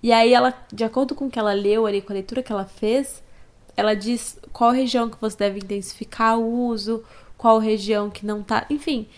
E aí ela, de acordo com o que ela leu ali, com a leitura que ela fez, ela diz qual região que você deve intensificar o uso, qual região que não tá. Enfim,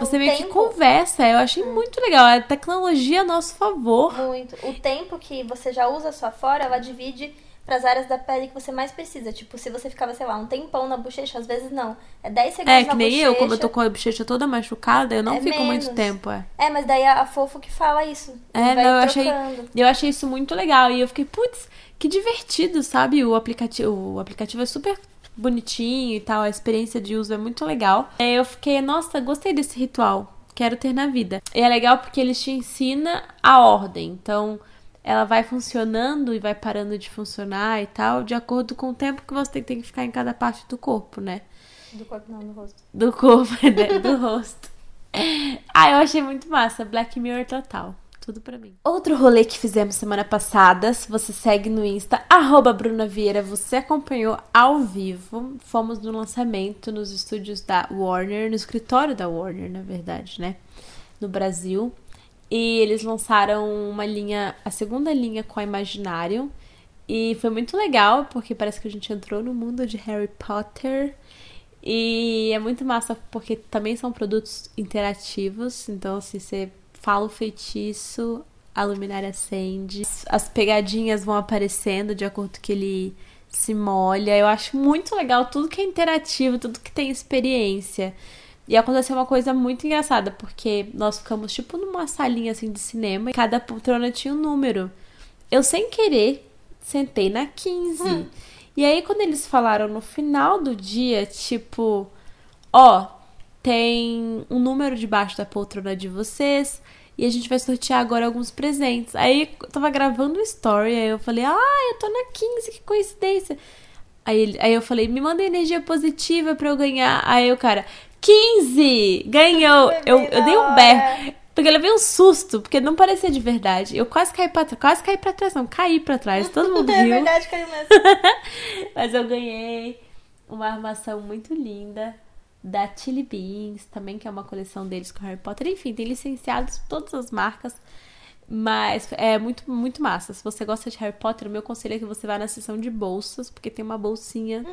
você o meio que tempo. conversa. Eu achei muito legal. A tecnologia a nosso favor. Muito. O tempo que você já usa sua fora, ela divide para as áreas da pele que você mais precisa. Tipo, se você ficava, sei lá, um tempão na bochecha, às vezes não. É 10 segundos É, que nem bochecha. eu, como eu tô com a bochecha toda machucada, eu não É fico muito menos. tempo, é. É, mas daí a, a fofo que fala isso. É, não, eu achei, trocando. eu achei isso muito legal. E eu fiquei, putz, que divertido, sabe? O aplicativo, o aplicativo é super bonitinho e tal, a experiência de uso é muito legal. Aí eu fiquei, nossa, gostei desse ritual, quero ter na vida. E é legal porque eles te ensina a ordem. Então, ela vai funcionando e vai parando de funcionar e tal, de acordo com o tempo que você tem que ficar em cada parte do corpo, né? Do corpo não, do rosto. Do corpo, né? do rosto. Ah, eu achei muito massa. Black Mirror total. Tudo pra mim. Outro rolê que fizemos semana passada, se você segue no Insta, arroba Bruna Vieira, você acompanhou ao vivo. Fomos no lançamento nos estúdios da Warner, no escritório da Warner, na verdade, né? No Brasil. E eles lançaram uma linha, a segunda linha com a Imaginário. E foi muito legal, porque parece que a gente entrou no mundo de Harry Potter. E é muito massa porque também são produtos interativos. Então, se você fala o feitiço, a luminária acende. As pegadinhas vão aparecendo de acordo que ele se molha. Eu acho muito legal tudo que é interativo, tudo que tem experiência. E aconteceu uma coisa muito engraçada, porque nós ficamos tipo numa salinha assim de cinema e cada poltrona tinha um número. Eu sem querer sentei na 15. E aí quando eles falaram no final do dia, tipo, ó, tem um número debaixo da poltrona de vocês e a gente vai sortear agora alguns presentes. Aí eu tava gravando o story, aí eu falei: "Ah, eu tô na 15, que coincidência". Aí, ele- aí eu falei, me manda energia positiva pra eu ganhar. Aí o cara, 15! Ganhou! Eu, eu dei um berro. Porque eu levei um susto, porque não parecia de verdade. Eu quase caí pra trás. Quase caí pra trás, não. Caí pra trás. Todo mundo É riu. verdade, caiu mesmo. Mas eu ganhei uma armação muito linda da Chili Beans, também que é uma coleção deles com Harry Potter. Enfim, tem licenciados todas as marcas. Mas é muito, muito massa. Se você gosta de Harry Potter, o meu conselho é que você vá na seção de bolsas, porque tem uma bolsinha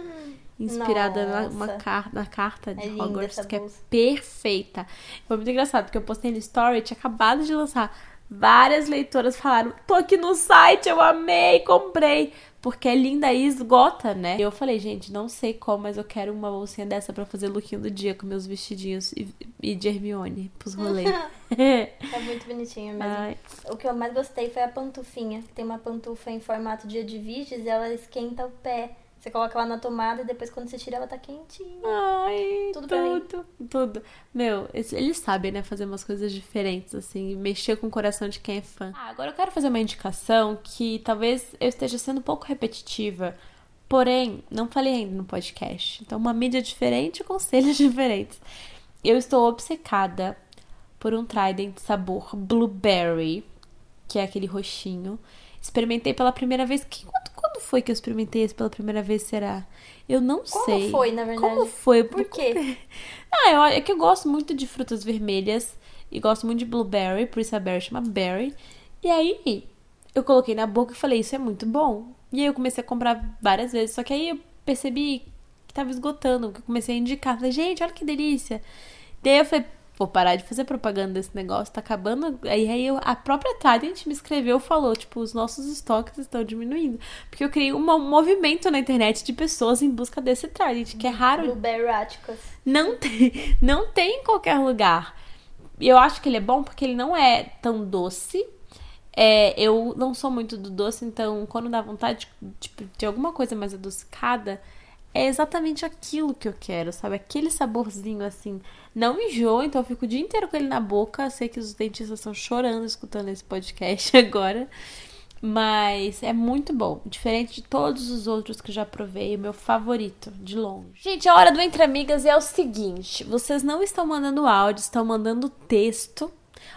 inspirada na, uma car na carta de É Hogwarts, que bolsa. é perfeita. Foi muito engraçado, porque eu postei no story, tinha acabado de lançar. Várias leitoras falaram: tô aqui no site, eu amei, comprei. Porque é linda e esgota, né? Eu falei, gente, não sei como, mas eu quero uma bolsinha dessa pra fazer lookinho do dia com meus vestidinhos e, e de Hermione pros rolês. É muito bonitinho mesmo. Ai, O que eu mais gostei foi a pantufinha. que Tem uma pantufa em formato de Edviges e ela esquenta o pé. Você coloca ela na tomada e depois quando você tira ela tá quentinha. Ai, Tudo tudo, tudo. Meu, eles- eles sabem, né, fazer umas coisas diferentes, assim, mexer com o coração de quem é fã. Ah, agora eu quero fazer uma indicação que talvez eu esteja sendo um pouco repetitiva, porém, não falei ainda no podcast. Então, uma mídia diferente, conselhos diferentes. Eu estou obcecada por um Trident sabor blueberry, que é aquele roxinho. Experimentei pela primeira vez. Que, quando, foi que eu experimentei esse pela primeira vez, será? Eu não Como sei. foi, na verdade? Como foi? Por quê? Ah, eu, é que eu gosto muito de frutas vermelhas e gosto muito de blueberry, por isso a berry chama berry. E aí, eu coloquei na boca e falei, isso é muito bom. E aí eu comecei a comprar várias vezes. Só que aí eu percebi que tava esgotando, que eu comecei a indicar. Falei, gente, olha que delícia. Daí eu falei, vou parar de fazer propaganda desse negócio, tá acabando. Aí, aí eu, a própria Trident me escreveu falou, tipo, os nossos estoques estão diminuindo. Porque eu criei um movimento na internet de pessoas em busca desse Trident, que é raro. Blueberráticos. Não tem, não tem em qualquer lugar. E eu acho que ele é bom porque ele não é tão doce. É, eu não sou muito do doce, então quando dá vontade tipo, de alguma coisa mais adocicada, é exatamente aquilo que eu quero, sabe? Aquele saborzinho assim. Não enjoo, então eu fico o dia inteiro com ele na boca. Sei que os dentistas estão chorando escutando esse podcast agora. Mas é muito bom. Diferente de todos os outros que já provei, o meu favorito, de longe. Gente, a hora do Entre Amigas é o seguinte: vocês não estão mandando áudio, estão mandando texto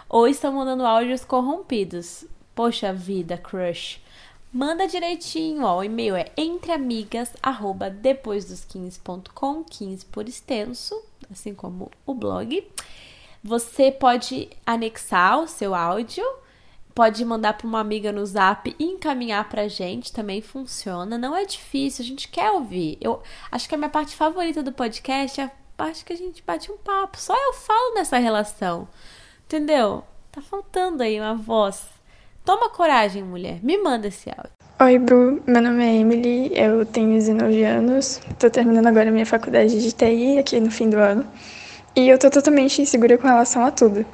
ou estão mandando áudios corrompidos. Poxa vida, crush. Manda direitinho, ó. O e-mail é entreamigas@depoisdos15.com, 15 por extenso, assim como o blog. Você pode anexar o seu áudio, pode mandar para uma amiga no Zap e encaminhar pra gente, também funciona. Não é difícil, a gente quer ouvir. Eu acho que a minha parte favorita do podcast é a parte que a gente bate um papo. Só eu falo nessa relação. Entendeu? Tá faltando aí uma voz Toma coragem, mulher. Me manda esse áudio. Oi, Bru. Meu nome é Emily. Eu tenho 19 anos. Tô terminando agora minha faculdade de TI aqui no fim do ano. E eu tô totalmente insegura com relação a tudo.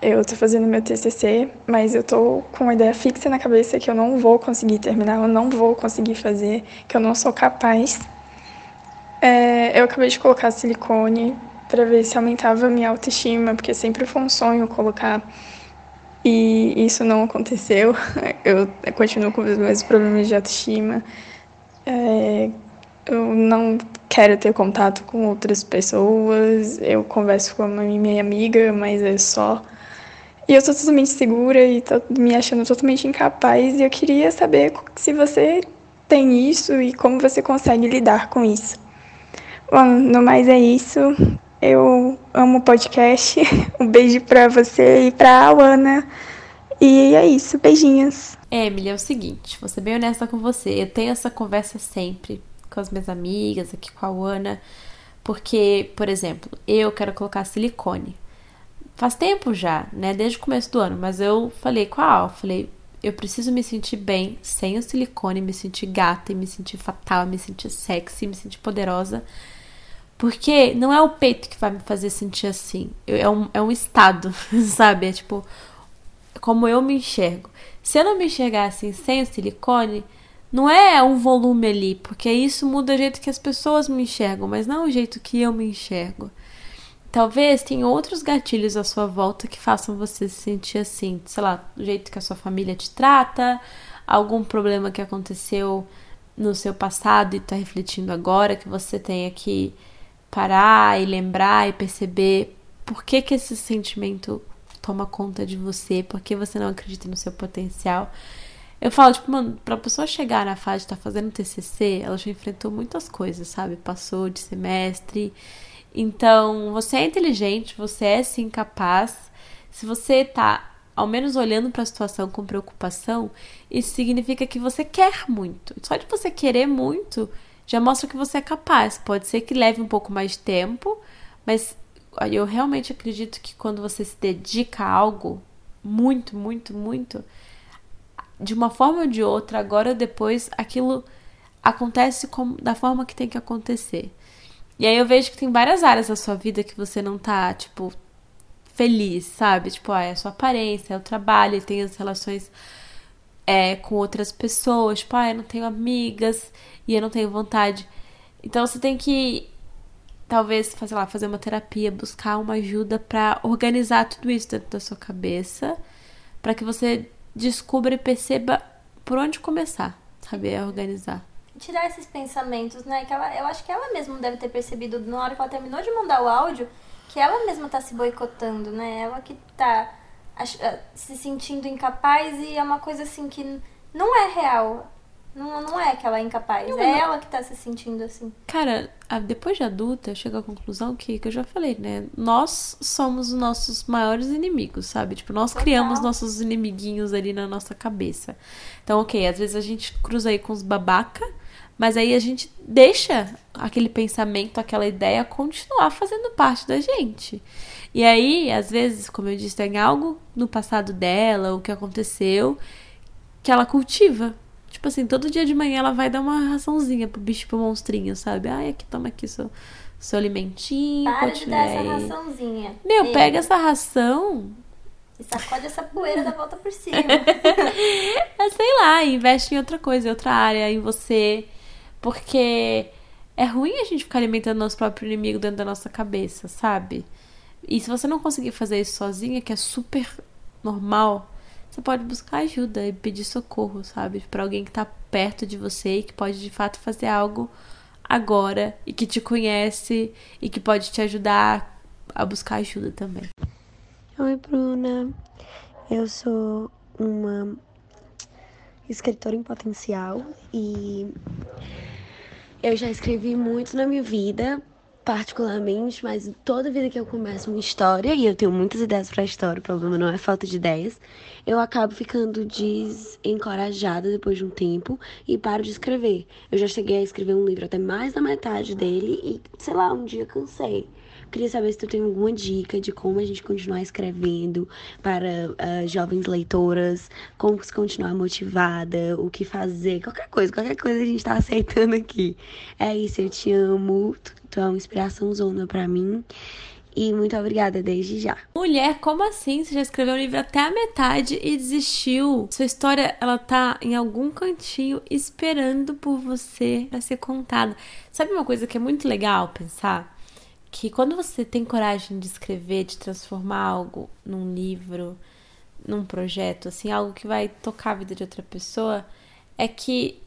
Eu tô fazendo meu TCC, mas eu tô com uma ideia fixa na cabeça que eu não vou conseguir terminar, eu não vou conseguir fazer, que eu não sou capaz. É, eu acabei de colocar silicone para ver se aumentava a minha autoestima, porque sempre foi um sonho colocar e isso não aconteceu. Eu continuo com os mesmos problemas de autoestima. É, eu não quero ter contato com outras pessoas. Eu converso com a minha amiga, mas é só. E eu tô totalmente segura e tô me achando totalmente incapaz. E eu queria saber se você tem isso e como você consegue lidar com isso. Bom, no mais é isso. Eu amo o podcast. Um beijo pra você e pra Ana. E é isso, beijinhos. Emily, é o seguinte, vou ser bem honesta com você. Eu tenho essa conversa sempre com as minhas amigas, aqui com a Ana. Porque, por exemplo, eu quero colocar silicone. Faz tempo já, né? Desde o começo do ano. Mas eu falei com a Al, falei, eu preciso me sentir bem sem o silicone, me sentir gata, me sentir fatal, me sentir sexy, me sentir poderosa. Porque não é o peito que vai me fazer sentir assim. É um, é um estado, sabe? É tipo, como eu me enxergo. Se eu não me enxergar assim sem o silicone, não é um volume ali, porque isso muda o jeito que as pessoas me enxergam, mas não o jeito que eu me enxergo. Talvez tenha outros gatilhos à sua volta que façam você se sentir assim, sei lá, o jeito que a sua família te trata, algum problema que aconteceu no seu passado e está refletindo agora, que você tenha que parar e lembrar e perceber por que, que esse sentimento toma conta de você, por que você não acredita no seu potencial. Eu falo, tipo, mano, pra pessoa chegar na fase de estar tá fazendo TCC, ela já enfrentou muitas coisas, sabe? Passou de semestre. Então, você é inteligente, você é sim capaz. Se você tá ao menos olhando para a situação com preocupação, isso significa que você quer muito. Só de você querer muito já mostra que você é capaz. Pode ser que leve um pouco mais de tempo, mas eu realmente acredito que quando você se dedica a algo muito, muito, muito, de uma forma ou de outra, agora ou depois, aquilo acontece como, da forma que tem que acontecer. E aí eu vejo que tem várias áreas da sua vida que você não tá, tipo, feliz, sabe? Tipo, ah, é a sua aparência, é o trabalho, tem as relações é, com outras pessoas, tipo, ah, eu não tenho amigas e eu não tenho vontade. Então você tem que talvez, sei lá, fazer uma terapia, buscar uma ajuda para organizar tudo isso dentro da sua cabeça, para que você descubra e perceba por onde começar, saber organizar. Tirar esses pensamentos, né? Que ela, eu acho que ela mesma deve ter percebido na hora que ela terminou de mandar o áudio que ela mesma tá se boicotando, né? Ela que tá se sentindo incapaz e é uma coisa assim que não é real. Não, não é que ela é incapaz, não, é não. ela que tá se sentindo assim. Cara, depois de adulta, eu chego à conclusão que, que eu já falei, né? Nós somos os nossos maiores inimigos, sabe? Tipo, nós Total. criamos nossos inimiguinhos ali na nossa cabeça. Então, ok, às vezes a gente cruza aí com os babaca, mas aí a gente deixa aquele pensamento, aquela ideia continuar fazendo parte da gente. E aí, às vezes, como eu disse, tem algo no passado dela, o que aconteceu, que ela cultiva. Tipo assim, todo dia de manhã ela vai dar uma raçãozinha pro bicho, pro monstrinho, sabe? Ai, aqui, toma aqui seu, seu alimentinho. Para de dar essa raçãozinha. Meu, Ei. pega essa ração. E sacode essa poeira da volta por cima. é, sei lá, investe em outra coisa, em outra área, em você. Porque é ruim a gente ficar alimentando nosso próprio inimigo dentro da nossa cabeça, sabe? E se você não conseguir fazer isso sozinha, que é super normal, você pode buscar ajuda e pedir socorro, sabe? Para alguém que tá perto de você e que pode de fato fazer algo agora e que te conhece e que pode te ajudar a buscar ajuda também. Oi, Bruna. Eu sou uma escritora em potencial e eu já escrevi muito na minha vida, particularmente, mas toda vida que eu começo uma história, e eu tenho muitas ideias para história, o problema não é falta de ideias, eu acabo ficando desencorajada depois de um tempo e paro de escrever. Eu já cheguei a escrever um livro até mais da metade dele e, sei lá, um dia cansei. Queria saber se tu tem alguma dica de como a gente continuar escrevendo para uh, jovens leitoras, como se continuar motivada, o que fazer, qualquer coisa, qualquer coisa a gente tá aceitando aqui. É isso, eu te amo, tu, tu é uma inspiração zona para mim. E muito obrigada desde já. Mulher, como assim? Você já escreveu o livro até a metade e desistiu? Sua história, ela tá em algum cantinho esperando por você para ser contada. Sabe uma coisa que é muito legal pensar? Que quando você tem coragem de escrever, de transformar algo num livro, num projeto, assim, algo que vai tocar a vida de outra pessoa, é que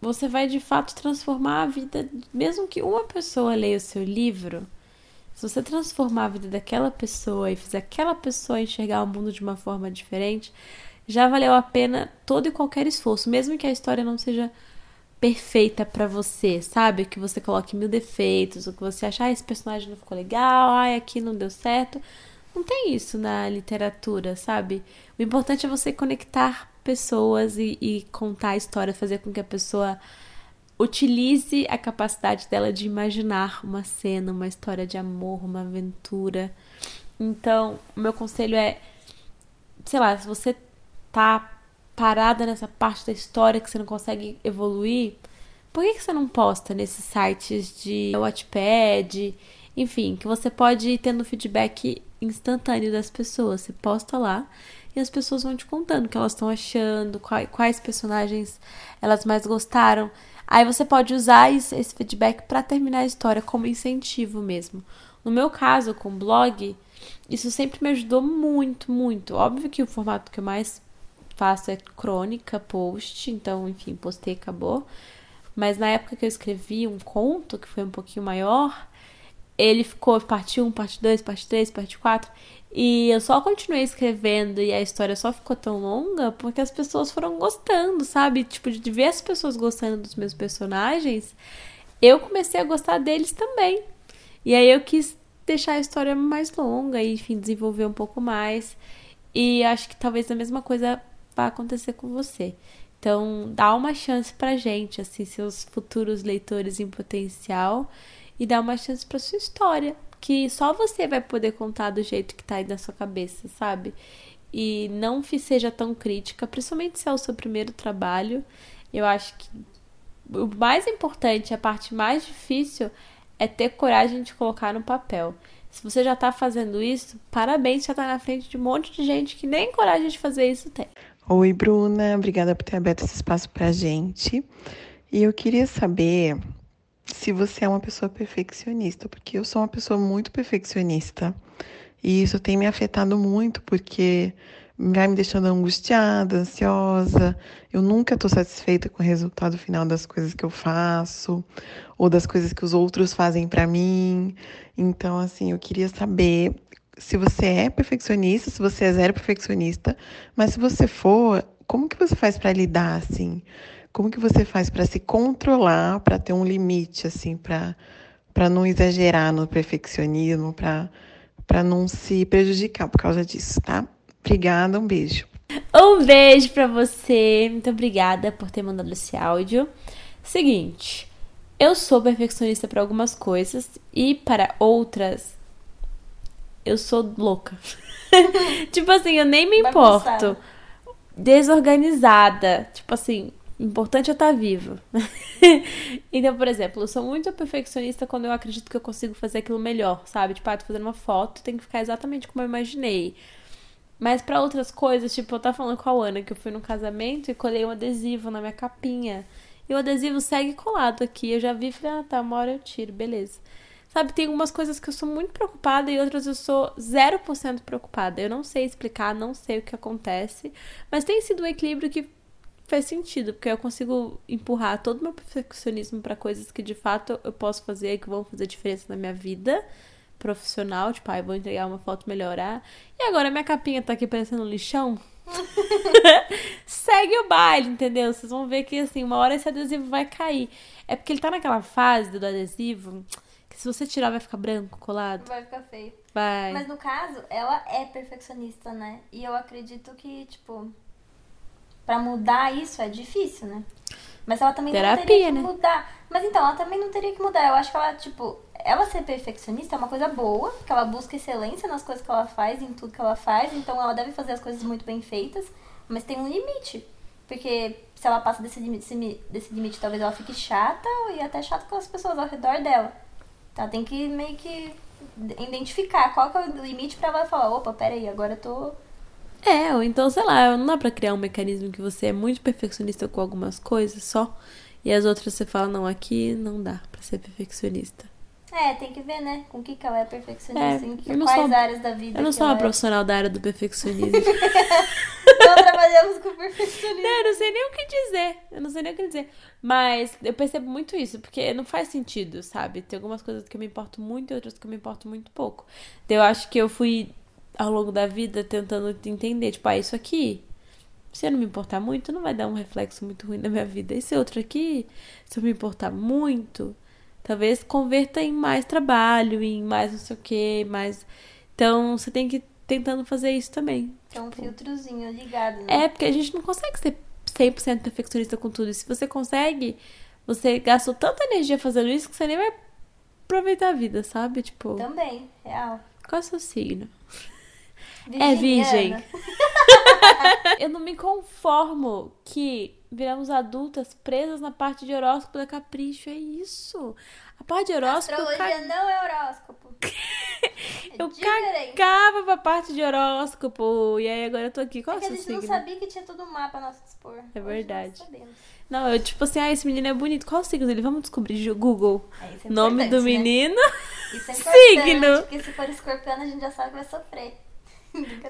você vai de fato transformar a vida, mesmo que uma pessoa leia o seu livro se você transformar a vida daquela pessoa e fizer aquela pessoa enxergar o mundo de uma forma diferente, já valeu a pena todo e qualquer esforço, mesmo que a história não seja perfeita para você, sabe? Que você coloque mil defeitos, ou que você ache, ah, esse personagem não ficou legal, ah, aqui não deu certo. Não tem isso na literatura, sabe? O importante é você conectar pessoas e, e contar a história, fazer com que a pessoa utilize a capacidade dela de imaginar uma cena, uma história de amor, uma aventura. Então, o meu conselho é, sei lá, se você tá parada nessa parte da história que você não consegue evoluir, por que, que você não posta nesses sites de Wattpad, enfim, que você pode ir tendo feedback instantâneo das pessoas. Você posta lá e as pessoas vão te contando o que elas estão achando, quais, personagens elas mais gostaram. Aí você pode usar esse feedback para terminar a história como incentivo mesmo. No meu caso, com blog, isso sempre me ajudou muito, muito. Óbvio que o formato que eu mais faço é crônica, post, então, enfim, postei e acabou. Mas na época que eu escrevi um conto, que foi um pouquinho maior, ele ficou parte 1, parte 2, parte 3, parte 4. E eu só continuei escrevendo e a história só ficou tão longa porque as pessoas foram gostando, sabe? Tipo, de ver as pessoas gostando dos meus personagens, eu comecei a gostar deles também. E aí eu quis deixar a história mais longa e, enfim, desenvolver um pouco mais. E acho que talvez a mesma coisa vá acontecer com você. Então, dá uma chance pra gente, assim, seus futuros leitores em potencial, e dá uma chance pra sua história que só você vai poder contar do jeito que tá aí na sua cabeça, sabe? E não seja tão crítica, principalmente se é o seu primeiro trabalho. Eu acho que o mais importante, a parte mais difícil, é ter coragem de colocar no papel. Se você já tá fazendo isso, parabéns, já tá na frente de um monte de gente que nem coragem de fazer isso tem. Oi, Bruna, obrigada por ter aberto esse espaço pra gente. E eu queria saber se você é uma pessoa perfeccionista, porque eu sou uma pessoa muito perfeccionista. E isso tem me afetado muito, porque vai me deixando angustiada, ansiosa. Eu nunca estou satisfeita com o resultado final das coisas que eu faço ou das coisas que os outros fazem para mim. Então, assim, eu queria saber se você é perfeccionista, se você é zero perfeccionista, mas se você for, como que você faz para lidar assim? Como que você faz para se controlar, para ter um limite, assim, para para não exagerar no perfeccionismo, para para não se prejudicar por causa disso, tá? Obrigada, um beijo. Um beijo para você. Muito obrigada por ter mandado esse áudio. Seguinte, eu sou perfeccionista para algumas coisas e para outras eu sou louca. tipo assim, eu nem me importo. Desorganizada. Tipo assim, importante é estar viva. então, por exemplo, eu sou muito perfeccionista quando eu acredito que eu consigo fazer aquilo melhor, sabe? Tipo, ah, tô fazendo uma foto, tem que ficar exatamente como eu imaginei. Mas para outras coisas, tipo, eu tava falando com a Ana que eu fui num casamento e colei um adesivo na minha capinha. E o adesivo segue colado aqui. Eu já vi e falei, ah, tá, uma hora eu tiro, beleza. Sabe, tem algumas coisas que eu sou muito preocupada e outras eu sou 0% preocupada. Eu não sei explicar, não sei o que acontece, mas tem sido um equilíbrio que faz sentido, porque eu consigo empurrar todo o meu perfeccionismo para coisas que de fato eu posso fazer e que vão fazer diferença na minha vida profissional, tipo, ah, eu vou entregar uma foto melhorar. E agora minha capinha tá aqui parecendo um lixão. Segue o baile, entendeu? Vocês vão ver que assim, uma hora esse adesivo vai cair. É porque ele tá naquela fase do adesivo que se você tirar vai ficar branco, colado. Vai ficar feio. Vai. Mas no caso, ela é perfeccionista, né? E eu acredito que, tipo, para mudar isso é difícil, né? Mas ela também Terapia, não teria que né? mudar. Mas então, ela também não teria que mudar. Eu acho que ela, tipo, ela ser perfeccionista é uma coisa boa, porque ela busca excelência nas coisas que ela faz, em tudo que ela faz, então ela deve fazer as coisas muito bem feitas, mas tem um limite. Porque se ela passa desse limite, desse limite talvez ela fique chata e até chata com as pessoas ao redor dela. Então tem que meio que identificar qual que é o limite pra ela falar, opa, peraí, agora eu tô É, ou então, sei lá, não dá pra criar um mecanismo que você é muito perfeccionista com algumas coisas só, e as outras você fala, não, aqui não dá pra ser perfeccionista. É, tem que ver, né? Com o que, que ela é perfeccionista, É, em que- quais sou- áreas da vida. Eu não sou uma é. profissional da área do perfeccionismo. Não trabalhamos com perfeccionismo. Não, eu não sei nem o que dizer. Eu não sei nem o que dizer. Mas eu percebo muito isso, porque não faz sentido, sabe? Tem algumas coisas que eu me importo muito e outras que eu me importo muito pouco. Então, eu acho que eu fui, ao longo da vida, tentando entender, tipo, ah, isso aqui, se eu não me importar muito, não vai dar um reflexo muito ruim na minha vida. Esse outro aqui, se eu me importar muito, talvez converta em mais trabalho, em mais não sei o que, mais. Então, você tem que ir tentando fazer isso também. Tem um filtrozinho ligado, né? É, porque a gente não consegue ser 100% perfeccionista com tudo. E se você consegue, você gastou tanta energia fazendo isso que você nem vai aproveitar a vida, sabe? Tipo, Também, real. qual é o seu signo? É Virginiana. virgem. Eu não me conformo que viramos adultas presas na parte de horóscopo da capricho. É isso. A parte de horóscopo. Astrologia não é horóscopo. É Eu diferente. cagava pra parte de horóscopo. E aí agora eu tô aqui. Qual É é que o a gente não signo? sabia que tinha todo um mapa a nosso dispor. Nós verdade. Não, eu tipo assim, ah, esse menino é bonito. Qual o signo dele? Vamos descobrir. Google. É, é Nome do né? menino. Isso é Signo. porque se for escorpiano a gente já sabe que vai sofrer.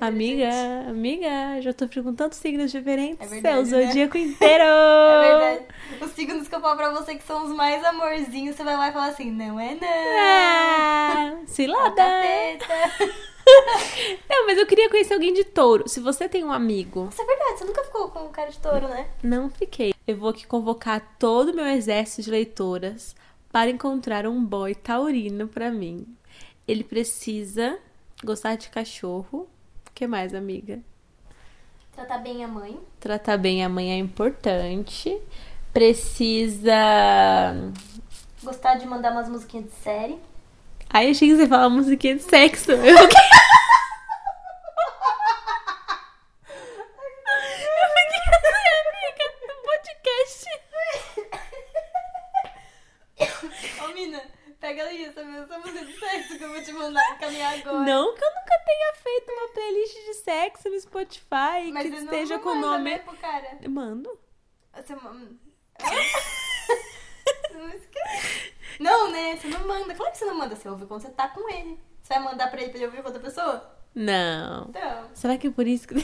Amiga, gente. amiga, já tô perguntando signos diferentes. É verdade, Seu né? zodíaco inteiro. É verdade. Os signos que eu falo pra você que são os mais amorzinhos, você vai lá e fala assim, não é não. É cilada. capeta. Não, mas eu queria conhecer alguém de touro. Se você tem um amigo, Isso é verdade, você nunca ficou com cara de touro, né? não fiquei. Eu vou aqui convocar todo o meu exército de leitoras para encontrar um boy taurino pra mim. Ele precisa gostar de cachorro. O que mais, amiga? Tratar bem a mãe. Tratar bem a mãe é importante. Precisa. Gostar de mandar umas musiquinhas de série. Aí eu achei que você fala musiquinha de sexo. Eu fiquei assim, amiga, no podcast. Ô, Mina, pega ali essa, essa música de sexo que eu vou te mandar encaminhar agora. Não que eu nunca tenha feito uma playlist de sexo no Spotify Mas que esteja não com o manda, nome. pro cara. Mando. Você ma- Você não esquece. Não, né? Você não manda. Claro que você não manda. Você ouve quando você tá com ele. Você vai mandar pra ele pra ele ouvir com outra pessoa? Não. Então. Será que é por isso que.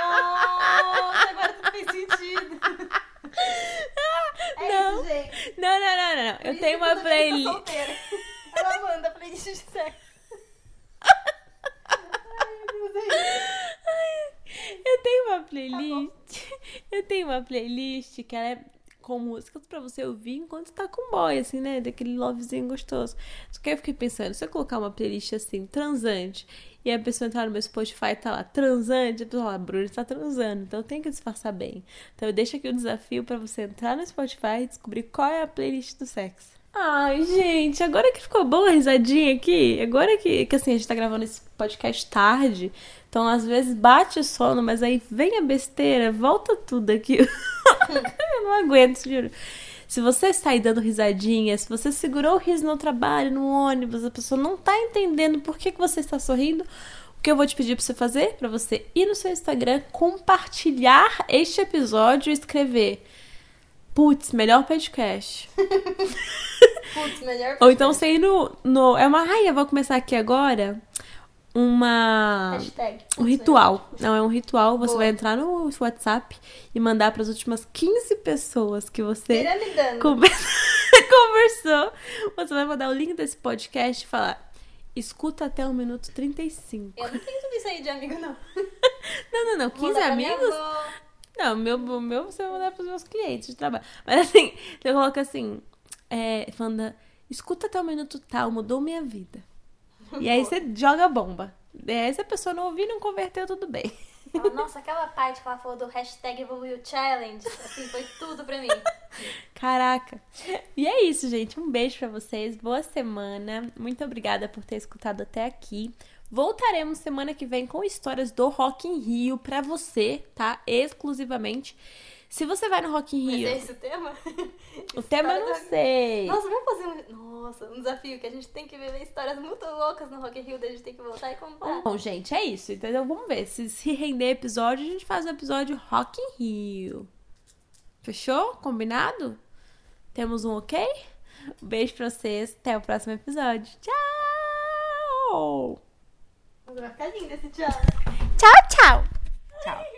Nossa, agora tudo fez sentido. É Não. isso, gente. Não, não, não, não. Por Eu tenho uma playlist. Ela manda playlist de sexo. Ai. Eu tenho uma playlist. Eu Eu tenho uma playlist que ela é com músicas pra você ouvir enquanto tá com boy, assim, né? Daquele lovezinho gostoso. Só que eu fiquei pensando, se eu colocar uma playlist assim, transante, e a pessoa entrar no meu Spotify e tá lá, transante, a pessoa fala, Bruno tá transando, então tem que disfarçar bem. Então eu deixo aqui o desafio para você entrar no Spotify e descobrir qual é a playlist do sexo. Ai, gente, agora que ficou boa a risadinha aqui, agora que, que assim, a gente tá gravando esse podcast tarde, então às vezes bate o sono, mas aí vem a besteira, volta tudo aqui. Eu não aguento, juro. Se você está aí dando risadinha, se você segurou o riso no trabalho, no ônibus, a pessoa não tá entendendo por que, que você está sorrindo, o que eu vou te pedir para você fazer? Para você ir no seu Instagram, compartilhar este episódio e escrever Putz, melhor podcast. Putz, melhor Ou então você ir no, no. É uma. Ai, eu vou começar aqui agora. Uma. Hashtag. Um ritual. Não, é um ritual. Você Boa. vai entrar no WhatsApp e mandar para as últimas 15 pessoas que você Piramidando. conver- conversou. Você vai mandar o link desse podcast e falar. Escuta até o minuto 35. Eu não tenho tudo isso aí de amigo, não. Não, não, não. Vou 15 mandar pra minha amigos? Não, o meu, meu você vai mandar pros meus clientes de trabalho. Mas assim, você coloca assim, é, falando, escuta até o minuto tal, mudou minha vida. E aí você joga a bomba. E aí se a pessoa não ouvir, não converteu, tudo bem. Nossa, aquela parte que ela falou do hashtag Evoluiu Challenge, assim, foi tudo pra mim. Caraca. E é isso, gente. Um beijo pra vocês. Boa semana. Muito obrigada por ter escutado até aqui. Voltaremos semana que vem com histórias do Rock in Rio pra você, tá? Exclusivamente. Se você vai no Rock in Mas Rio, é esse o tema? o tema eu não sei. Nossa, vamos fazer um. Nossa, um desafio que a gente tem que viver histórias muito loucas no Rock in Rio, daí a gente tem que voltar e contar. Bom, gente, é isso, entendeu? Vamos ver. Se se render episódio, a gente faz o episódio Rock in Rio. Fechou? Combinado? Temos um ok? Um beijo pra vocês. Até o próximo episódio. Tchau! Ciao, ciao. Ciao.